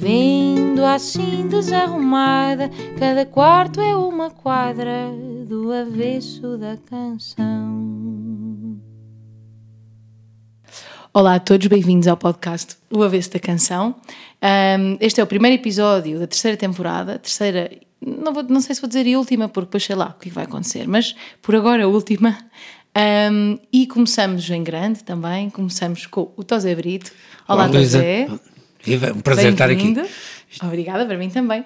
Vendo assim desarrumada, cada quarto é uma quadra do avesso da canção. Olá a todos, bem-vindos ao podcast O Avesso da Canção. Um, este é o primeiro episódio da terceira temporada, terceira, não, vou, não sei se vou dizer a última, porque depois sei lá o que vai acontecer, mas por agora a última. Um, e começamos em grande também, começamos com o Tosé Brito. Olá, Olá. Tosé. Viva, um prazer estar aqui. Obrigada, para mim também.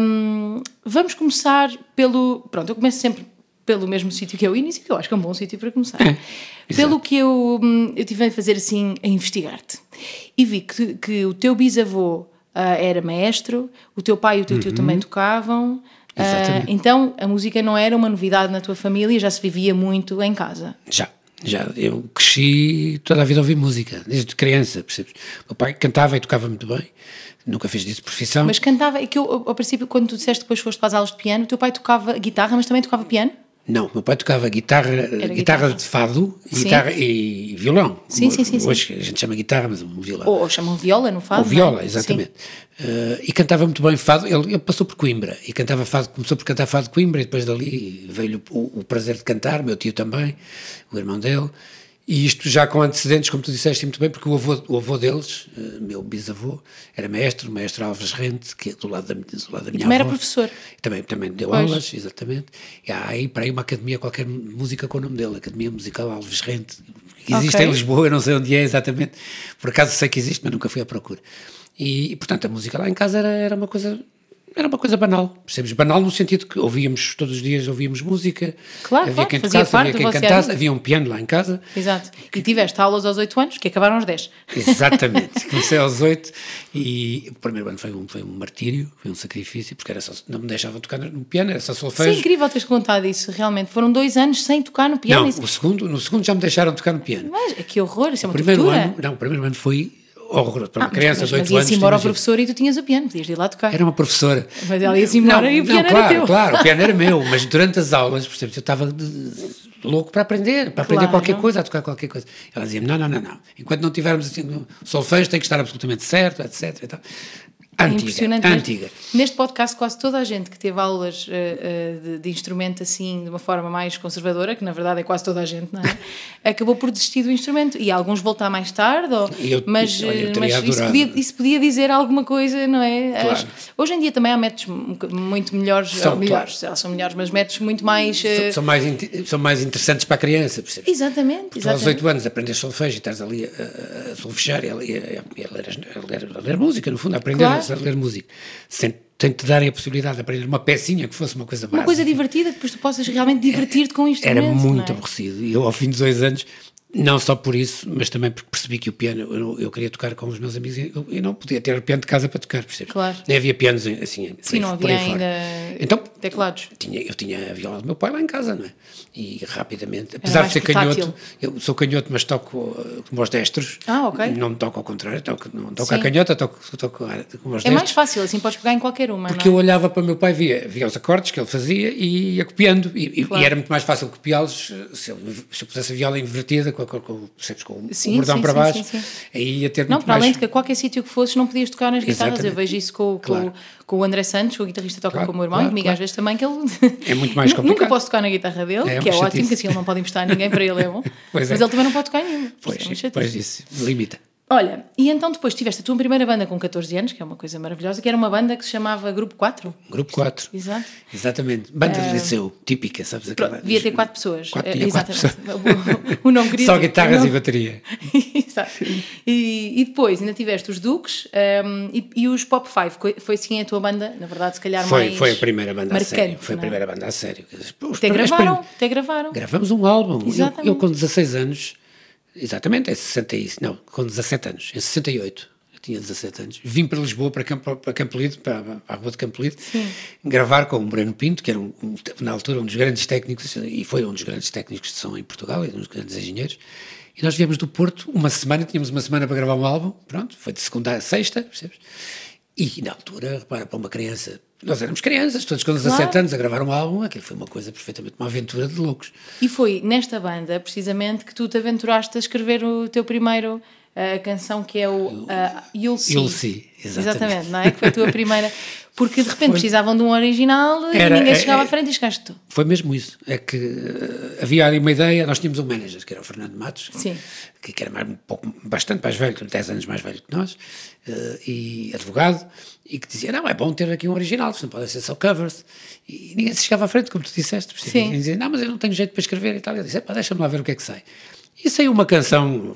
Um, vamos começar pelo. Pronto, eu começo sempre pelo mesmo sítio que é o início, que eu acho que é um bom sítio para começar. É, pelo que eu, hum, eu tive a fazer assim, a investigar-te. E vi que, que o teu bisavô ah, era maestro, o teu pai e o teu tio também tocavam. Uhum. Exatamente. então a música não era uma novidade na tua família, já se vivia muito em casa. Já, já. Eu cresci toda a vida a ouvir música, desde criança, percebes? Meu pai cantava e tocava muito bem, nunca fez disso profissão. Mas cantava, é que eu, ao princípio, quando tu disseste depois foste para as aulas de piano, o teu pai tocava guitarra, mas também tocava piano? Não, meu pai tocava guitarra, guitarra, guitarra. de fado e, Sim. guitarra, e violão. Sim, sim, sim, sim. Hoje a gente chama guitarra, mas um violão. Ou, ou chamam viola, no fado? Ou viola, é? exatamente. Eh, e cantava muito bem fado. Ele, ele passou por Coimbra e cantava fado, começou por cantar fado de Coimbra e depois dali veio o, o prazer de cantar, meu tio também, o irmão dele. E isto já com antecedentes, como tu disseste muito bem, porque o avô, o avô deles, eh, meu bisavô, era maestro, o maestro Alves Rente, que é do lado da, minha- do lado da minha também era avó. professor. Também, também deu Pois. aulas, exatamente. E há aí para aí uma academia, qualquer música com o nome dele, Academia Musical Alves Rente, que existe Ok. em Lisboa, eu não sei onde é exatamente, por acaso sei que existe, mas nunca fui à procura. E, e, portanto a música lá em casa era, era uma coisa. Era uma coisa banal, percebes? Banal no sentido que ouvíamos todos os dias, ouvíamos música, Claro, havia claro, quem tocasse, havia quem cantasse, havia um piano lá em casa, Exato. E tiveste aulas aos 8 anos, que acabaram aos 10. Exatamente. Comecei aos oito e o primeiro ano foi um, foi um martírio, foi um sacrifício, porque era só, não me deixavam tocar no piano, era só Isso é solfejo. incrível teres contado isso, realmente. Foram dois anos sem tocar no piano. Não, Isso- o segundo, no segundo já me deixaram tocar no piano. Mas que horror, isso é uma primeiro tortura. ano, não, o primeiro ano foi horroroso. Para uma Ah, criança mas, de mas 8 ia-se anos. embora ao tu imagina- professor e tu tinhas o piano, podias ir lá tocar. Era uma professora. Mas ela ia-se embora Não, e o piano não, era claro, teu. Claro, o piano era meu, mas durante as aulas, percebes, eu estava louco para aprender, para aprender Claro. qualquer coisa, a tocar qualquer coisa. Ela dizia-me, não, não, não, não, enquanto não tivermos assim, solfejo tem que estar absolutamente certo, etc. É Antiga, impressionante. antiga. Neste podcast, quase toda a gente que teve aulas eh, eh, de, de instrumento assim, de uma forma mais conservadora, que na verdade é quase toda a gente, não é? Acabou por desistir do instrumento. E alguns voltar mais tarde, ou- eu- mas, olha, eh, mas isso, podia, isso podia dizer alguma coisa, não é? Claro. As- hoje em dia também há métodos muito melhores, São, melhores, elas são melhores, mas métodos muito mais. eh, São, são mais, são mais interessantes para a criança, percebes? Exatamente, Tu aos exatamente. 8 anos aprendes solfejo e estás ali a, a, solfejar e a, a- a ler, a ler- a ler música, no fundo, a aprender Claro. A ler música, sem, sem te darem a possibilidade de aprender uma pecinha que fosse uma coisa Uma básica. coisa divertida que depois tu possas realmente divertir-te com o instrumento. Era muito é? aborrecido. E eu, ao fim de dois anos, não só por isso, mas também porque percebi que o piano, eu, eu queria tocar com os meus amigos e eu, eu não podia ter piano de casa para tocar, percebes? Claro. Nem havia pianos assim, Sim, não havia ainda Então, teclados. tinha, eu tinha a viola do meu pai lá em casa, não é? E rapidamente, apesar de ser portátil. canhoto, eu sou canhoto, mas toco uh, como os destros. Ah, ok. Não toco ao contrário, toco, não toco Sim. à canhota, toco, toco a- como os É mais destros. fácil, assim podes pegar em qualquer uma, Porque não eu é? olhava para o meu pai, via, via os acordes que ele fazia e ia copiando. E, Claro. e era muito mais fácil copiá-los eh, se, ele- se eu pusesse a viola invertida, com, com, com, com o Sim, bordão sim, para baixo. sim. Aí ia ter Não, para mais. além de que a qualquer sítio que fosses não podias tocar nas guitarras. Exatamente. Eu vejo isso com, Claro. com o André Santos, o guitarrista toca Claro, com o meu irmão, claro, e comigo às vezes também, que ele. É muito mais Nu- Nunca complicado. posso tocar na guitarra dele, É que é ótimo, que assim ele não pode emprestar a ninguém, para ele é bom. Pois Mas é. ele também não pode tocar nenhum. Pois, é uma chatice. pois isso, limita. Olha, e então depois tiveste a tua primeira banda com 14 anos, que é uma coisa maravilhosa, que era uma banda que se chamava Grupo 4. Grupo 4. Exato. Exatamente. Banda de liceu, típica, sabes aquela? Pronto, devia ter quatro pessoas. Quatro, Eh, tinha quatro Exatamente. O, o nome querido. Só guitarras nome- e bateria. Exato. E, e depois ainda tiveste os Duques ehm, e, e os Pop Five. Foi- Foi assim a tua banda, na verdade, se calhar Foi, mais. foi a primeira banda a marcante, sério. Foi a não é? primeira banda a sério. Os Até gravaram, até gravaram. Gravamos um álbum. Eu, Exatamente. eu com 16 anos, exatamente, é 60 e, não, com 17 anos, em 68. eu tinha 17 anos, vim para Lisboa, para Campo, para Campo Lido, para, a rua de Campo Lido, gravar com o Breno Pinto, que era um, um, na altura um dos grandes técnicos, e foi um dos grandes técnicos de som em Portugal, e um dos grandes engenheiros, e nós viemos do Porto uma semana, tínhamos uma semana para gravar um álbum, pronto, foi de segunda a sexta, percebes? E na altura, repara, para uma criança, nós éramos crianças, todos com 17 Claro. anos a gravar um álbum, aquilo foi uma coisa perfeitamente, uma aventura de loucos. E foi nesta banda, precisamente, que tu te aventuraste a escrever o teu primeiro a canção que é o uh, You'll See. You'll See, exatamente. não é? Que foi a tua primeira. Porque de repente precisavam de um original Era- e ninguém é- chegava é- à frente e chegaste tu. Foi mesmo isso. É que eh, havia ali uma ideia, nós tínhamos um manager, que era o Fernando Matos, Sim. que, era mais, um pouco, bastante mais velho, 10 anos mais velho que nós, eh, e advogado, e que dizia, não, é bom ter aqui um original, isto não pode ser só covers. E ninguém se chegava à frente, como tu disseste. percebes? Sim. Ninguém dizia, não, mas eu não tenho jeito para escrever e tal. Eu disse, "Epá, deixa-me lá ver o que é que sai. E saiu uma canção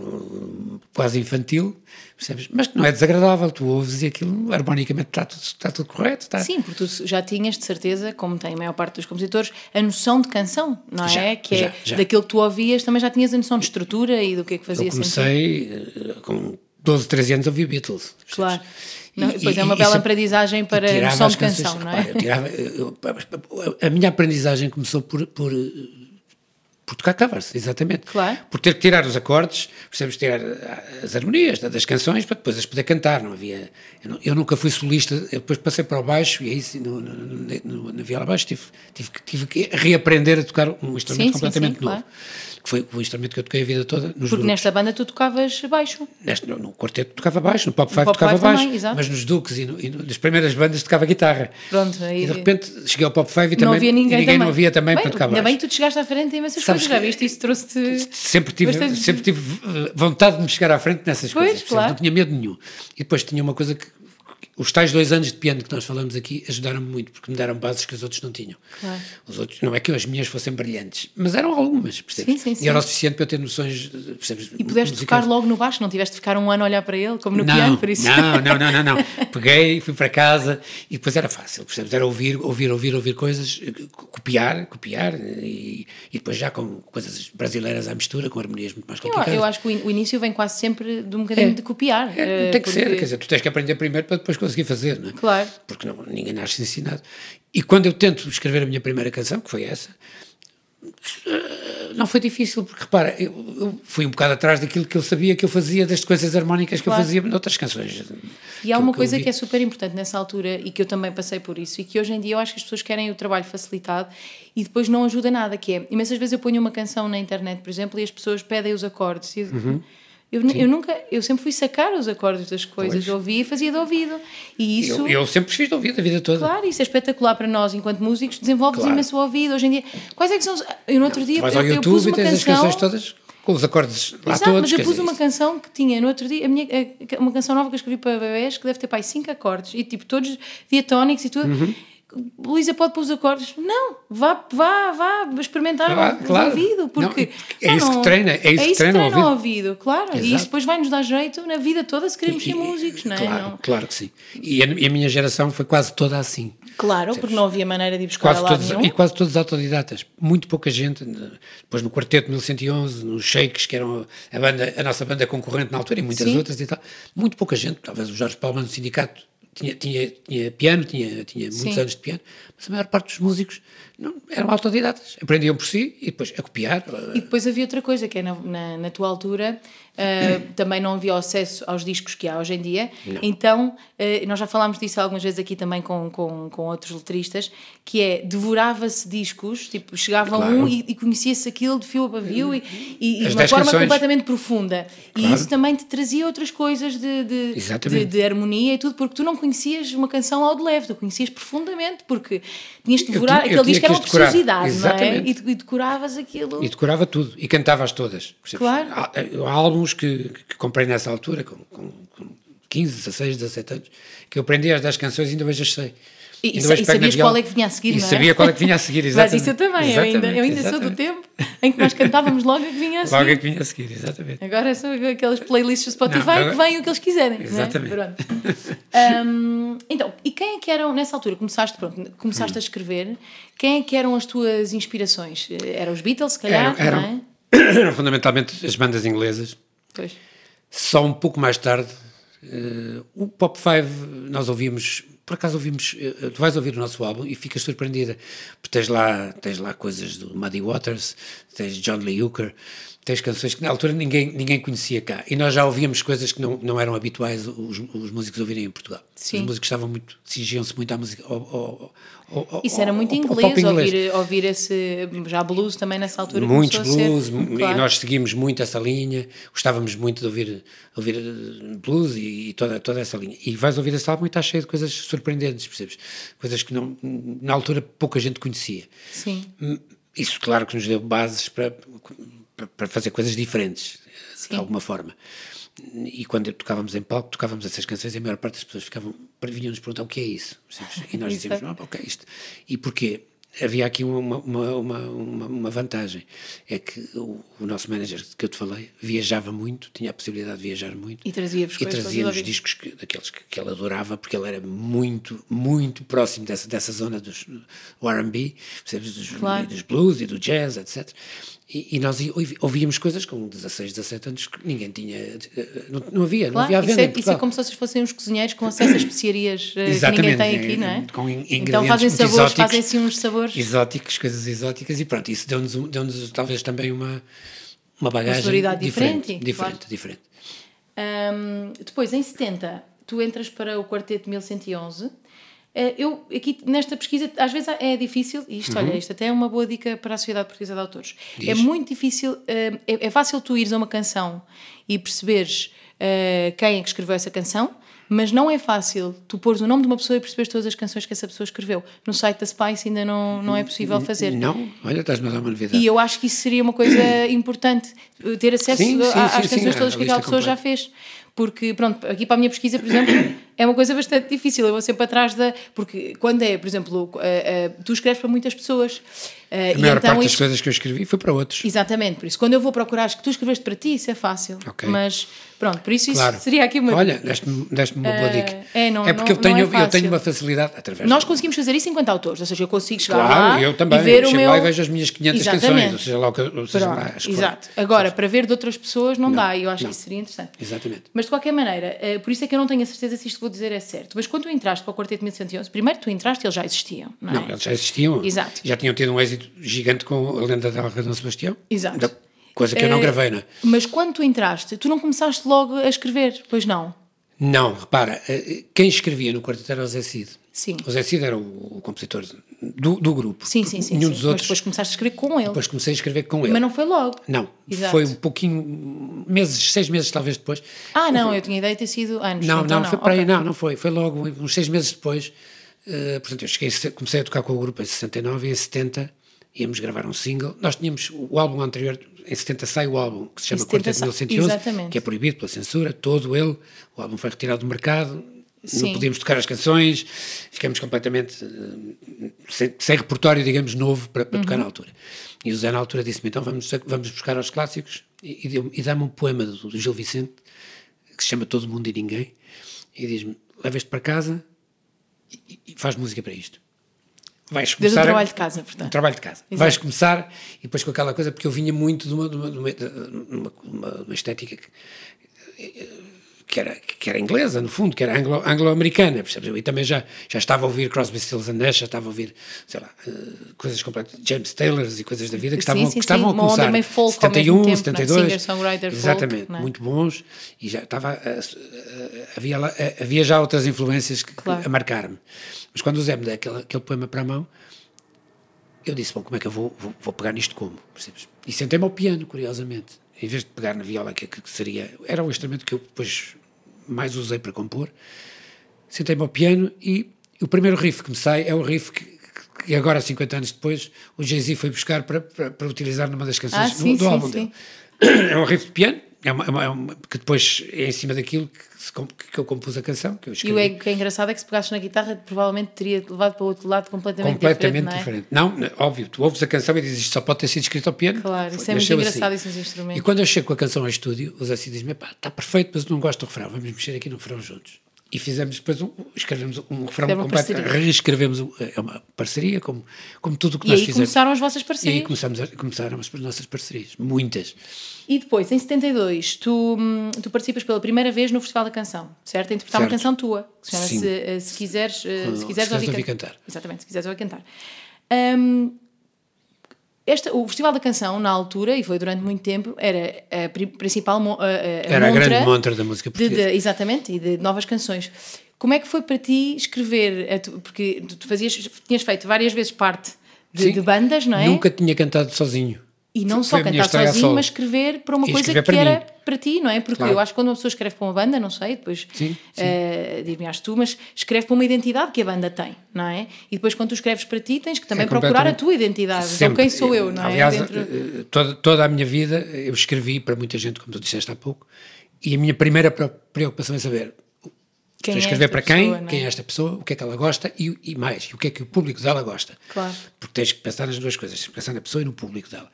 eh, quase infantil, percebes? Mas que não é desagradável, tu ouves e aquilo, harmonicamente está tudo, está tudo correto. Está, Sim, porque tu já tinhas de certeza, como tem a maior parte dos compositores, a noção de canção, não Já, é? Que é já, já. daquilo que tu ouvias, também já tinhas a noção de estrutura e do que é que fazia Eu sentido. comecei eh, com 12, 13 anos a ouvir Beatles. percebes? Claro. E- Não, depois e- é uma e bela aprendizagem para e a noção de canções, canção, não é? repara, eu tirava- eu- a minha aprendizagem começou por, por, por tocar covers, exatamente. Claro. Por ter que tirar os acordes, percebes, tirar ah, as harmonias da- das canções para depois as poder cantar. Não havia, eu, não- eu nunca fui solista, depois passei para o baixo e aí sim, no, no, no- na viola baixo tive, tive, que- tive que reaprender a tocar um instrumento sim, completamente sim, novo. claro. Que foi o instrumento que eu toquei a vida toda nos Porque grupos. nesta banda tu tocavas baixo. Neste, no, no quarteto tocava baixo, no Pop 5 Pop tocava Five também, baixo, exato. mas nos Duques e, no- e no- nas primeiras bandas tocava guitarra. Pronto, aí- E de repente cheguei ao Pop 5 e não também havia ninguém, e ninguém também. não havia também Bem, para tocar Ainda baixo. bem que tu te chegaste à frente em imensas Sabes coisas, já viste? Isso trouxe-te. Sempre tive, Bastante- sempre tive eh, vontade de me chegar à frente nessas Pois, coisas, claro. não tinha medo nenhum. E depois tinha uma coisa que os tais dois anos de piano que nós falamos aqui ajudaram-me muito, porque me deram bases que os outros não tinham. Claro. Os outros, não é que as minhas fossem brilhantes, mas eram algumas, percebes? Sim, sim, sim. E era o suficiente para eu ter noções, eh, percebes? E pudeste tocar logo no baixo, não tiveste de ficar um ano a olhar para ele, como no não, piano, por isso. Não, não, não, não, não. Peguei, fui para casa e depois era fácil, percebes? Era ouvir, ouvir, ouvir, ouvir coisas, eh, copiar, copiar e, e depois já com coisas brasileiras à mistura, com harmonias muito mais Eu, complicadas. eu acho que o in- o início vem quase sempre de um bocadinho É. de copiar. É, eh, tem que ser, porque- quer dizer, tu tens que aprender primeiro para depois conseguir fazer, não é? Claro. Porque não, ninguém nasce ensinado. E quando eu tento escrever a minha primeira canção, que foi essa, não foi difícil, porque repara, eu, eu fui um bocado atrás daquilo que eu sabia que eu fazia, das coisas harmónicas que Claro. eu fazia noutras canções. E há uma que coisa que é super importante nessa altura e que eu também passei por isso e que hoje em dia eu acho que as pessoas querem o trabalho facilitado e depois não ajuda nada, que é, imensas vezes eu ponho uma canção na internet, por exemplo, e as pessoas pedem os acordes e Uhum. Eu, eu nunca, eu sempre fui sacar os acordes das coisas, eu ouvia e fazia de ouvido e isso... Eu, eu sempre fiz de ouvido a vida toda. Claro, isso é espetacular para nós enquanto músicos, desenvolves Claro. imenso o ouvido. Hoje em dia, quais é que são os. Eu no outro dia Vais eu, ao eu YouTube pus e uma tens as canção. canções todas com os acordes lá Exato, todos. mas eu pus uma canção que tinha no outro dia, a minha, a- uma canção nova que eu escrevi para bebés que deve ter pai cinco acordes e tipo todos diatónicos e tudo. Uhum. Luísa pode pôr os acordes? Não, vá, vá, vá experimentar o claro. ouvido, porque Não, é isso que treina, é isso que treina o o ouvido, claro. E Exato. isso depois vai nos dar jeito na vida toda se queremos ser E- músicos, não é? Claro, Não- claro que sim. E a, e a minha geração foi quase toda assim. Claro, porque não havia maneira de ir buscar Quase todos, nenhum. e quase todos autodidatas. Muito pouca gente. Depois no Quarteto 1111, nos Shakes, que eram a, banda, a nossa banda concorrente na altura, e muitas Sim. outras e tal. Muito pouca gente. Talvez o Jorge Palma no sindicato tinha, tinha, tinha piano, tinha, tinha muitos Sim. anos de piano, mas a maior parte dos músicos não, eram autodidatas. Aprendiam por si e depois a copiar. E depois havia outra coisa, que é na, na, na tua altura ah, também não havia acesso aos discos que há hoje em dia. Então, ah, nós já falámos disso algumas vezes aqui também com, com, com outros letristas, que é devorava-se discos, tipo, chegava Claro. um e, e conhecia-se aquilo de fio a pavio e, e, e de uma forma canções. completamente profunda. E Claro. isso também te trazia outras coisas de, de, de, de harmonia e tudo, porque tu não conhecias uma canção ao de leve, tu conhecias profundamente, porque tinhas de Eu devorar, tinha- eu aquele disco era uma decorar. preciosidade, não é? E, e decoravas aquilo. E decorava tudo, e cantava-as todas. Claro. Há, há que, que comprei nessa altura, com, com, com 15, 16, 17 anos, que eu aprendi as 10 canções e ainda hoje as sei. E, e, e sabias qual é que vinha a seguir, E não é? sabia qual é que vinha a seguir, Mas exatamente. isso eu também, eu ainda, eu ainda sou do tempo em que nós cantávamos logo a que vinha a seguir. Logo é que vinha a seguir, exatamente. Agora são aquelas playlists do Spotify Não, agora- que vêm o que eles quiserem. é? Exatamente. Pronto. Hum, então, e quem é que eram, nessa altura, começaste, pronto, começaste a Hum. escrever, quem é que eram as tuas inspirações? Eram os Beatles, se calhar, Eram, não é? eram, eram fundamentalmente as bandas inglesas. Pois. Só um pouco mais tarde Uh, o Pop 5 nós ouvimos, por acaso ouvimos, uh, tu vais ouvir o nosso álbum e ficas surpreendida, porque tens lá, tens lá coisas do Muddy Waters, tens John Lee Hooker, tens canções que na altura ninguém, ninguém conhecia cá. E nós já ouvíamos coisas que não, não eram habituais os, os músicos ouvirem em Portugal. Sim. Os músicos estavam muito, exigiam-se muito à música. Ao, ao, ao, Isso era muito inglês, inglês. Ouvir, ouvir esse. Já blues também nessa altura. Muitos blues, ser, claro. e nós seguimos muito essa linha, gostávamos muito de ouvir, ouvir eh, blues e, e toda, toda essa linha. E vais ouvir esse álbum e está cheio de coisas surpreendentes, percebes? Coisas que não, na altura pouca gente conhecia. Sim. Hum, Isso, claro, que nos deu bases para, para, fazer coisas diferentes, de alguma forma. E quando tocávamos em palco, tocávamos essas canções e a maior parte das pessoas ficavam, vinham-nos perguntar o que é isso. E nós dizíamos, é. ah, ok, isto. E porquê? Havia aqui uma, uma, uma, uma, vantagem, é que o, o nosso manager que eu te falei viajava muito, tinha a possibilidade de viajar muito E trazia-vos e trazia-nos discos que, daqueles que, que ele adorava, porque ele era muito, muito próximo dessa, dessa zona dos do R&B? Dos, Claro. dos blues e do jazz, etc. E, e nós ouvíamos coisas com 16, 17 anos que ninguém tinha, eh, não, não havia, não Claro, havia à isso, venda é, em isso é como se vocês fossem uns cozinheiros com acesso a especiarias eh, que Exatamente, ninguém tem aqui, eh, não é? com então ingredientes fazem muito sabores, exóticos. fazem assim uns sabores. exóticos, coisas exóticas, e pronto, isso deu-nos deu-nos talvez também uma, uma bagagem sonoridade diferente. diferente, Diferente, claro. diferente. Ahm, depois, em 70, tu entras para o quarteto 1111. Eh, eu, aqui nesta pesquisa, às vezes é difícil, e isto, olha, isto até é uma boa dica para a Sociedade Portuguesa de Autores. É Diz. muito difícil, eh, é, é fácil tu ires a uma canção e perceberes eh, quem é que escreveu essa canção, mas não é fácil tu pôres o nome de uma pessoa e perceberes todas as canções que essa pessoa escreveu. No site da Spice ainda não, não é possível fazer. Não? Olha, estás-me a dar uma novidade. E eu acho que isso seria uma coisa importante, ter acesso Sim, sim, a- sim, às canções todas que aquela pessoa já completa. fez. Porque, pronto, aqui para a minha pesquisa, por exemplo, é uma coisa bastante difícil. Eu vou sempre atrás da. Porque quando é, por exemplo, eh, eh, tu escreves para muitas pessoas. eh, A maior então parte das isto- coisas que eu escrevi foi para outros. Exatamente, por isso, quando eu vou procurar as que tu escreveste para ti, isso é fácil. Ok. Mas, pronto, por isso, isso Claro. seria aqui uma. Olha, deste-me deste uma boa dica. é, não- porque não- eu, tenho, não é eu tenho uma facilidade através Nós conseguimos fazer isso enquanto autores, ou seja, eu consigo chegar Claro, lá eu também. e ver eu o meu. lá e vejo as minhas 500 Exatamente. canções, ou seja lá, o que- ou seja lá Pronto, exato. Agora, para ver de outras pessoas não, dá, e eu acho não. que isso seria interessante. Exatamente. Mas de qualquer maneira, por isso é que eu não tenho a certeza se isto dizer é certo. Mas quando tu entraste para o Quarteto 1111, primeiro tu entraste e eles já existiam, não é? Não, eles já existiam. Exato. Já tinham tido um êxito gigante com a lenda da Dom Sebastião. Exato. Da- coisa que eu não Eh, gravei, não é? Mas quando tu entraste, tu não começaste logo a escrever, pois não? Não, repara, eh, quem escrevia no quarteto era o Zé Cid. Sim. O Zé Cid era o, o compositor do, do grupo. Sim, sim, sim. Nenhum sim. dos Mas outros. depois começaste a escrever com ele. Depois comecei a escrever com ele. Mas não foi logo. Não, Exato. foi um pouquinho, meses, seis meses talvez depois. Ah, não, eu tinha ideia de ter sido anos. Não, então não, foi para aí, ok. não, não foi. Foi logo uns seis meses depois. eh, portanto, eu cheguei, comecei a tocar com o grupo em 69 e em 70 íamos gravar um single. Nós tínhamos o álbum anterior, em 70 sai o álbum que se chama 70 Quarteto sai, 1111, exatamente. que é proibido pela censura, todo ele. O álbum foi retirado do mercado. Sim. Não podíamos tocar as canções, ficamos completamente eh, sem, sem repertório, digamos, novo para, para Uhum. tocar na altura. E o Zé, na altura, disse-me: então vamos, vamos buscar aos clássicos e, e, e dá-me um poema do, do Gil Vicente que se chama Todo Mundo e Ninguém, e diz-me: leva este para casa e, e faz música para isto. Vais Desde o começar. trabalho de casa, portanto. Um trabalho de casa. Vais começar e depois com aquela coisa, porque eu vinha muito de uma, de uma, de uma, de uma- uma- uma estética que, que era, que era inglesa, no fundo, que era anglo- anglo-americana, percebes? Eu também já, já estava a ouvir Crosby, Stills and Nash, já estava a ouvir, sei lá, eh, coisas completas, James Taylors e coisas da vida que Sim, estavam, sim, que estavam sim, a uma começar. meio folk ao 71, mesmo tempo, não é? 72. Singer-songwriter folk, Exatamente, não é? muito bons e já estava, a- a- havia, lá- a- havia já outras influências que, Claro. a marcar-me. Mas quando o Zé me deu aquele, aquele poema para a mão, eu disse, bom, como é que eu vou, vou, vou pegar nisto como, percebes? E sentei-me ao piano, curiosamente. Em vez de pegar na viola, que, que seria... Era o instrumento que eu depois mais usei para compor. Sentei-me ao piano e o primeiro riff que me sai é o riff que, que agora, 50 anos depois, o Jay-Z foi buscar para, para, para utilizar numa das canções Ah, do, sim, do sim, álbum sim. dele. É um riff de piano, é uma, é uma- é uma- que depois é em cima daquilo que, se que eu compus a canção, que eu E escrevi. o é, que é engraçado é que se pegasses na guitarra, provavelmente teria levado para o outro lado completamente, completamente diferente. não é? diferente. Não, óbvio, tu ouves a canção e dizes isto só pode ter sido escrito ao piano. Claro, isso é muito assim. engraçado, esses instrumentos. E quando eu chego com a canção ao estúdio, o Zé Cid diz-me: pá, está perfeito, mas não gosto do refrão, vamos mexer aqui no refrão juntos. E fizemos depois um, escrevemos um refrão uma completo, reescrevemos, um- é uma parceria, como, como tudo o que E nós aí fizemos. começaram as vossas E aí parcerias. começamos a- começaram as nossas parcerias, muitas. E depois, em 72, tu, hum, tu participas pela primeira vez no Festival da Canção, certo? A interpretar uma Certo. canção tua, que se chama-se Sim. eh, Se Quiseres, eh, se Se quiseres Quiseres ouvir, Ouvir can- Cantar. Exatamente, se quiseres ouvir cantar. Hum, esta, o Festival da Canção, na altura, e foi durante muito tempo, era a pri- principal a, a- Era a grande montra da música de- portuguesa. de- exatamente, e de novas canções. Como é que foi para ti escrever? tu- Porque tu fazias, tinhas feito várias vezes parte de, Sim. de bandas, não é? Nunca tinha cantado sozinho. E não Foi- só cantar sozinho, mas escrever para uma E coisa que para era mim. para ti, não é? Porque Claro. eu acho que quando uma pessoa escreve para uma banda, não sei, depois Sim, sim. eh, diz-me às tu, mas escreve para uma identidade que a banda tem, não é? E depois quando tu escreves para ti, tens que também É procurar a tua identidade. Então quem sou eu, não é? Aliás, Dentro- eh, toda, toda a minha vida eu escrevi para muita gente, como tu disseste há pouco, e a minha primeira pre- preocupação é saber Quem Estou a é escrever para quem, pessoa, é? quem é esta pessoa, o que é que ela gosta e, e mais, e o que é que o público dela gosta. Claro. Porque tens que pensar nas duas coisas, tens que pensar na pessoa e no público dela.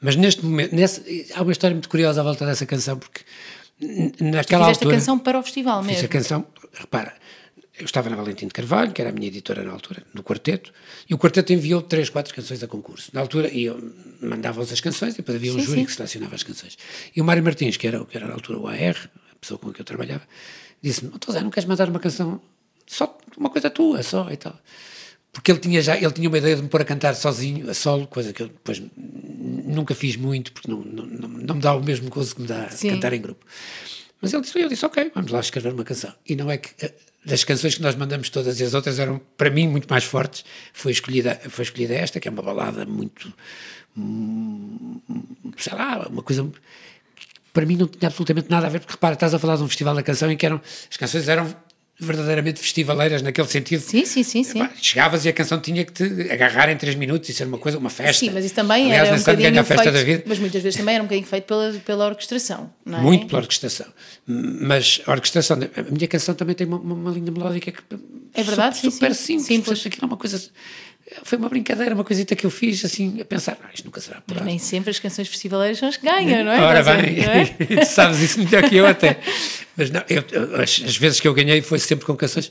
Mas neste momento, nesse, há uma história muito curiosa à volta dessa canção, porque naquela Fizeste altura. a canção para o festival Fiz mesmo. a canção, repara, eu estava na Valentim de Carvalho, que era a minha editora na altura, no quarteto, e o quarteto enviou três, quatro canções a concurso. Na altura, e eu mandava-os as canções, e depois havia um Sim, júri sim. que selecionava as canções. E o Mário Martins, que era, que era na altura o AR, a pessoa com quem eu trabalhava, disse-me, "Então, Zé, não queres mandar uma canção, só uma coisa tua, só, e tal. Porque ele tinha já, ele tinha uma ideia de me pôr a cantar sozinho, a solo, coisa que eu depois nunca fiz muito, porque não, não, não, não me dá o mesmo gozo que me dá Sim. cantar em grupo. Mas ele disse, eu disse, ok, vamos lá escrever uma canção. E não é que eh, das canções que nós mandamos todas e as outras eram, para mim, muito mais fortes. Foi escolhida, foi escolhida esta, que é uma balada muito, hum, sei lá, uma coisa para mim não tinha absolutamente nada a ver, porque repara, estás a falar de um festival da canção em que eram, as canções eram verdadeiramente festivaleiras naquele sentido. Sim, sim, sim, sim. Chegavas e a canção tinha que te agarrar em três minutos e ser uma coisa, uma festa. Sim, mas isso também Aliás, era um ano ganha bocadinho a festa feito, da vida. mas muitas vezes também era um bocadinho feito pela, pela orquestração, não é? Muito pela orquestração. Mas a orquestração, a minha canção também tem uma, uma, linha melódica que É verdade, sim, super sim. simples. Simples. Portanto, aquilo é uma coisa. Foi uma brincadeira, uma coisita que eu fiz assim, a pensar, ah, isto nunca será Mas apurado. nem sempre as canções festivaleiras são as que ganham, não é? Ora bem, não é? tu sabes isso melhor que eu até. Mas não, eu- as, as vezes que eu ganhei foi sempre com canções,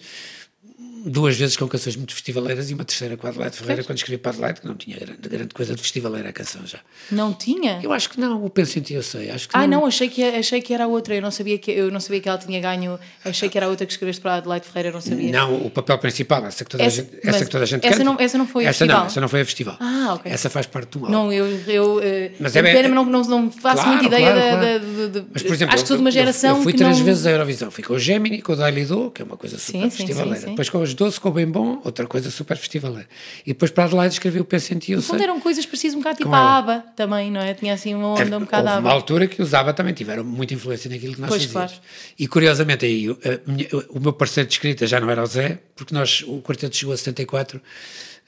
duas vezes com canções muito festivaleiras e uma terceira com a Adelaide Ferreira, quando escrevi para a Adelaide, que não tinha grande, grande coisa de festivaleira a canção já. Não tinha? Eu acho que não, o Penso em Ti eu sei, acho que Ah, não. não, achei que, achei que era a outra. Eu não sabia que, eu não sabia que ela tinha ganho. Achei que era a outra que escreveste para a Adelaide Ferreira, eu não sabia. Não, o papel principal, essa que toda Essa- a gente, essa que toda a gente essa canta. não- essa não foi a essa festival? Não, essa não foi a festival. Ah, ok. Essa faz parte um álbum. Não, eu, eu eh, Mas é- pena, mas não, não, não faço Claro, muita ideia claro, da, claro. da- de- de- Mas, por exemplo, Acho que sou de uma eu- geração Eu fui que três não... vezes à Eurovisão. Fui com o Gemini, com o Daily Do, que é uma coisa Sim, super sim, festivaleira. sim, sim. Depois com os Doce, com Bem Bom, outra coisa super festivaleira. E depois para Adelaide escrevi o Penso em Ti, No fundo eram coisas parecidas um bocado tipo a aba também, não é? Tinha assim uma onda um bocado Houve a uma aba. altura que usava também, tiveram muita influência naquilo que nós Pois, fazíamos. claro. E curiosamente aí, o- a minha- o meu parceiro de escrita já não era o Zé, porque nós, o quarteto chegou a 74,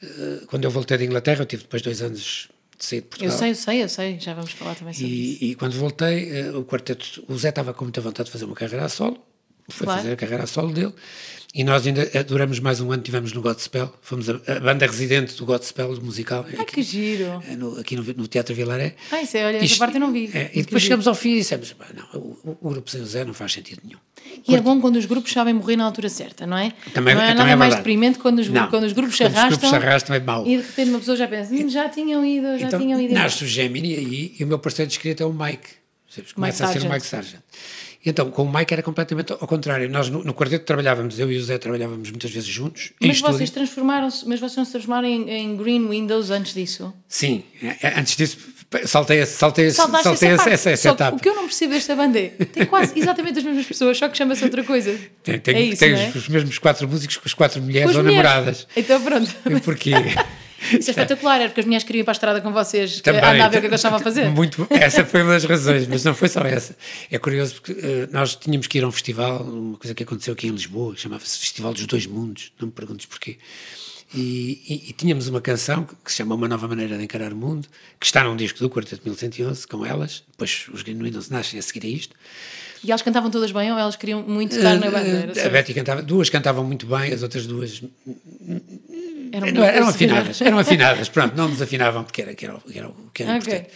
eh, quando eu voltei de Inglaterra, eu tive depois dois anos de sair de Eu Portugal. sei, eu sei, eu sei. Já vamos falar também sobre isso. E, e quando voltei, eh, o quarteto, o Zé estava com muita vontade de fazer uma carreira a solo, foi Claro. fazer a carreira a solo dele, e nós ainda duramos mais um ano, tivemos no Godspell, fomos a, a banda residente do Godspell, do musical, Ah, que giro. eh, no- aqui no, no Teatro Vilaré. Ah, isso é, olha, essa Isto- parte eu não vi. é, e depois giro. chegamos ao fim e dissemos: "Pá, não, o, o grupo sem o Zé não faz sentido nenhum. E é bom quando os grupos sabem morrer na altura certa, não é? Também- não é também nada é mais deprimente quando os, Não. quando os grupos se Quando os arrastam. grupos se arrastam é mau. E de repente uma pessoa já pensa, "Hum, já tinham ido, já Então, tinham ido. nasce o Gemini aí e o meu parceiro de escrita é o Mike. Começa a ser o. Mike Sargent. E então, com o Mike era completamente ao contrário. Nós no, no quarteto trabalhávamos, eu e o Zé trabalhávamos muitas vezes juntos. Mas vocês transformaram-se, mas vocês não se transformaram em, em Green Windows antes disso? Sim, é, é, antes disso, saltei, saltei, Saltaste saltei essa, essa, essa, etapa. O que eu não percebo desta banda é, tem quase exatamente as mesmas pessoas, só que chama-se outra coisa. Tem, tem, é isso, tem é? os, os mesmos quatro músicos com as quatro mulheres Com ou mulheres. namoradas. Então pronto. Porque Isso é espetacular, era porque as mulheres queriam ir para a estrada com vocês, Também, andar a ver o que é que eu estava a fazer. Muito, essa foi uma das razões, mas não foi só essa. É curioso porque eh, nós tínhamos que ir a um festival, uma coisa que aconteceu aqui em Lisboa, que chamava-se Festival dos Dois Mundos, não me perguntes porquê. E, e- e tínhamos uma canção que, que se chama Uma Nova Maneira de Encarar o Mundo, que está num disco do Quarteto 1111, com elas, depois os Green Windows nascem a seguir a isto. E elas cantavam todas bem ou elas queriam muito estar na banda? Era Eh, a Betty cantava, duas cantavam muito bem, as outras duas eram, não, eram muito afinadas, eram afinadas, pronto, não desafinavam porque era, que era, o- que era, que era Ok. importante.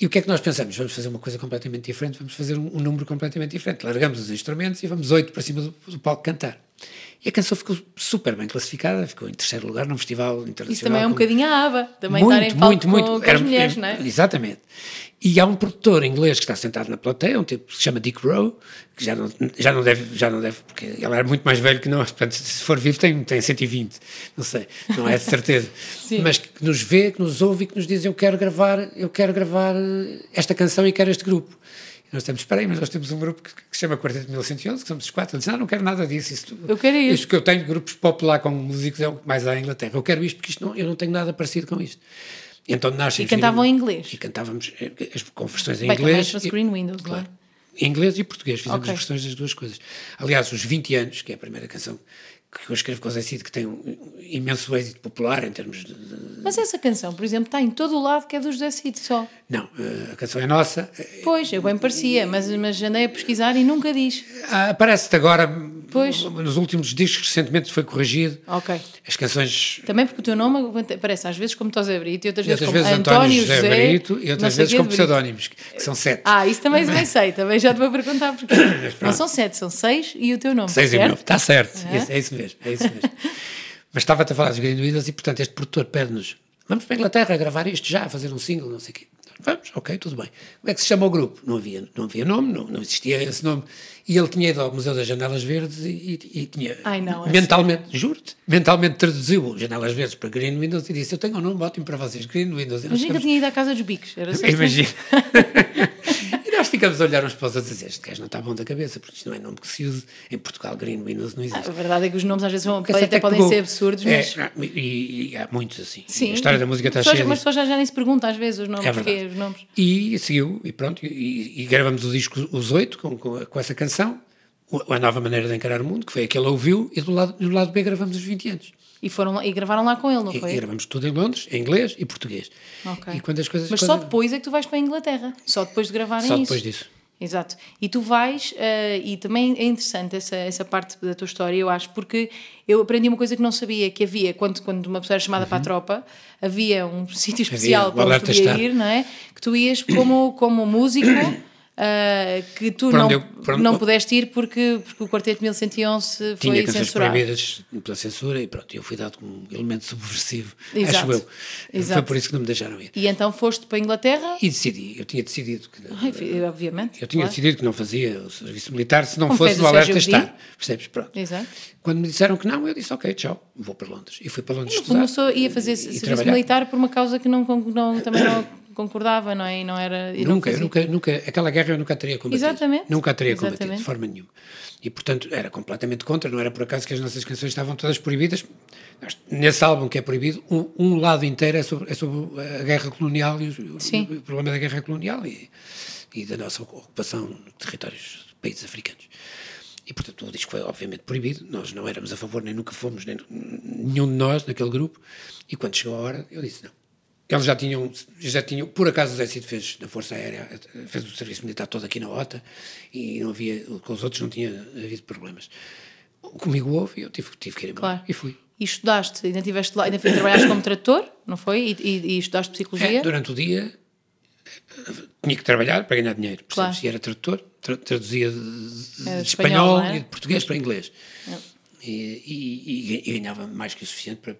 E o que é que nós pensamos? Vamos fazer uma coisa completamente diferente, vamos fazer um, um número completamente diferente. Largamos os instrumentos e vamos oito para cima do, do, palco cantar. E a canção ficou super bem classificada, ficou em terceiro lugar num festival internacional. Isso também é um bocadinho a aba, também muito, estar em palco muito, muito, com, com as mulheres, não é? Exatamente. E há um produtor inglês que está sentado na plateia, um tipo que se chama Dick Rowe, que já não, já não deve, já não deve, porque ele era muito mais velho que nós, portanto, se for vivo tem, tem 120, não sei, não é de certeza. Mas que nos vê, que nos ouve e que nos diz: Eu quero gravar, eu quero gravar esta canção e quero este grupo. Nós temos, espera aí, mas nós temos um grupo que, que se chama Quarteto 1111, que somos os quatro. Ele diz: Não, não quero nada disso. Isto, eu quero isto. Isto que eu tenho, grupos pop lá com músicos, é o que mais há em Inglaterra. Eu quero isto porque isto não, eu não tenho nada parecido com isto. E, então nasce, e cantavam em inglês? E cantávamos eh, as, com versões em Bem, inglês. Green Windows, claro. Em inglês e português, fizemos okay. versões das duas coisas. Aliás, os 20 anos, que é a primeira canção que eu escrevo com o Zé Cid, que tem um imenso êxito popular em termos de, de... Mas essa canção, por exemplo, está em todo o lado que é do José Cid só. Não, eh, a canção é nossa. Pois, eu bem parecia, mas, mas andei a pesquisar e nunca diz. Ah, Aparece-te agora, pois. nos últimos discos, recentemente foi corrigido. Ok. As canções... Também porque o teu nome aparece às vezes como José Brito e outras, e outras vezes como António, António José, José Brito e outras vezes como pseudónimos, que são sete. Ah, isso também bem sei, também já te vou perguntar porque não são sete, são seis e o teu nome. Seis certo? e o meu, está certo, é? é isso mesmo, é isso mesmo. Mas estava-te a falar dos Green e, portanto, este produtor pede-nos vamos para a Inglaterra gravar isto já, fazer um single, não sei o quê. Vamos, ok, tudo bem. Como é que se chama o grupo? Não havia, não havia nome, não, não existia esse nome. E ele tinha ido ao Museu das Janelas Verdes e, e, e tinha Ai, não, é mentalmente, assim. juro-te, mentalmente traduziu Janelas Verdes para Green Windows e disse: Eu tenho um nome ótimo para vocês, Green Windows. Imagina ficamos... que tinha ido à Casa dos Bicos. Era Imagina. ficamos a olhar uns para os outros e dizer, este gajo não está bom da cabeça, porque isto não é nome que se use. Em Portugal, Green Windows não existe. Ah, a verdade é que os nomes às vezes são, até, até podem ser absurdos, é, mas... É, e, e, há muitos assim. Sim. A história da música está cheia Mas as pessoas já, já nem se perguntam às vezes os nomes, é porque os nomes. E seguiu, e pronto, e, e gravamos o disco Os Oito com, com, com essa canção, a nova maneira de encarar o mundo, que foi a que ele ouviu, e do lado, do lado B gravamos os 20 anos. E, foram, e gravaram lá com ele, não foi? E, gravamos tudo em Londres, em inglês e português. Okay. E quando as coisas, Mas quando... só depois é que tu vais para a Inglaterra? Só depois de gravarem isso? Só depois disso. Exato. E tu vais, uh, e também é interessante essa, essa parte da tua história, eu acho, porque eu aprendi uma coisa que não sabia, que havia, quando, quando uma pessoa era chamada uhum. para a tropa, havia um sítio especial havia, para onde podia ir, não é? Que tu ias como, como músico uh, que tu não, eu, não pudeste ir porque, porque o Quarteto 1111 foi Tinha canções censurado. proibidas pela censura e pronto, eu fui dado como um elemento subversivo, Exato. acho eu. Exato. Foi por isso que não me deixaram ir. E então foste para a Inglaterra? E decidi, eu tinha decidido que... Ai, obviamente. Eu tinha claro. decidido que não fazia o serviço militar se não como fosse no alerta estar, percebes? Pronto. Exato. Quando me disseram que não, eu disse ok, tchau, vou para Londres. E fui para Londres e, estudar. Começou, ia fazer e, serviço trabalhar. militar por uma causa que não, não também não concordava, não é? E não era. E nunca, não nunca, nunca, aquela guerra eu nunca teria combatido. Exatamente. Nunca teria Exatamente. combatido, de forma nenhuma. E, portanto, era completamente contra, não era por acaso que as nossas canções estavam todas proibidas. Nesse álbum que é proibido, um, um lado inteiro é sobre, é sobre, a guerra colonial e o, o, problema da guerra colonial e, e da nossa ocupação de territórios de países africanos. E, portanto, o disco foi obviamente proibido. Nós não éramos a favor, nem nunca fomos, nem nenhum de nós naquele grupo. E quando chegou a hora, eu disse: não, eles já tinham, já tinham, por acaso o Cid fez na Força Aérea, fez o serviço militar todo aqui na OTA e não havia, com os outros não tinha havido problemas. Comigo houve e eu tive, tive que ir embora. Claro. E fui. E estudaste, ainda tiveste lá, ainda trabalhaste como tradutor, não foi? E, e, e estudaste psicologia? É, durante o dia tinha que trabalhar para ganhar dinheiro. Claro. Se era tradutor, tra traduzia de, de, de espanhol, espanhol é? e de português para inglês. É e, e, e, ganhava mais que o suficiente para,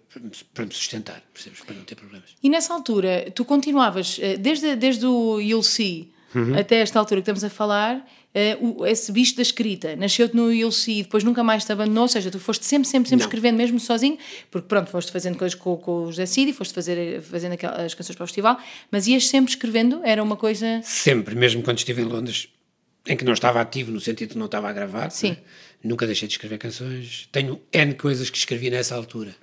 para, me sustentar, percebes? Para não ter problemas. E nessa altura, tu continuavas, eh, desde, desde o You'll See uhum. até esta altura que estamos a falar, uh, esse bicho da escrita nasceu-te no You'll See e depois nunca mais te abandonou, ou seja, tu foste sempre, sempre, sempre não. escrevendo, mesmo sozinho, porque pronto, foste fazendo coisas com, com o José Cid, foste fazer, fazendo aquelas, as canções para o festival, mas ias sempre escrevendo? Era uma coisa. Sempre, mesmo quando estive em Londres, em que não estava ativo no sentido de não estava a gravar. Sim. Né? Nunca deixei de escrever canções. Tenho N coisas que escrevi nessa altura.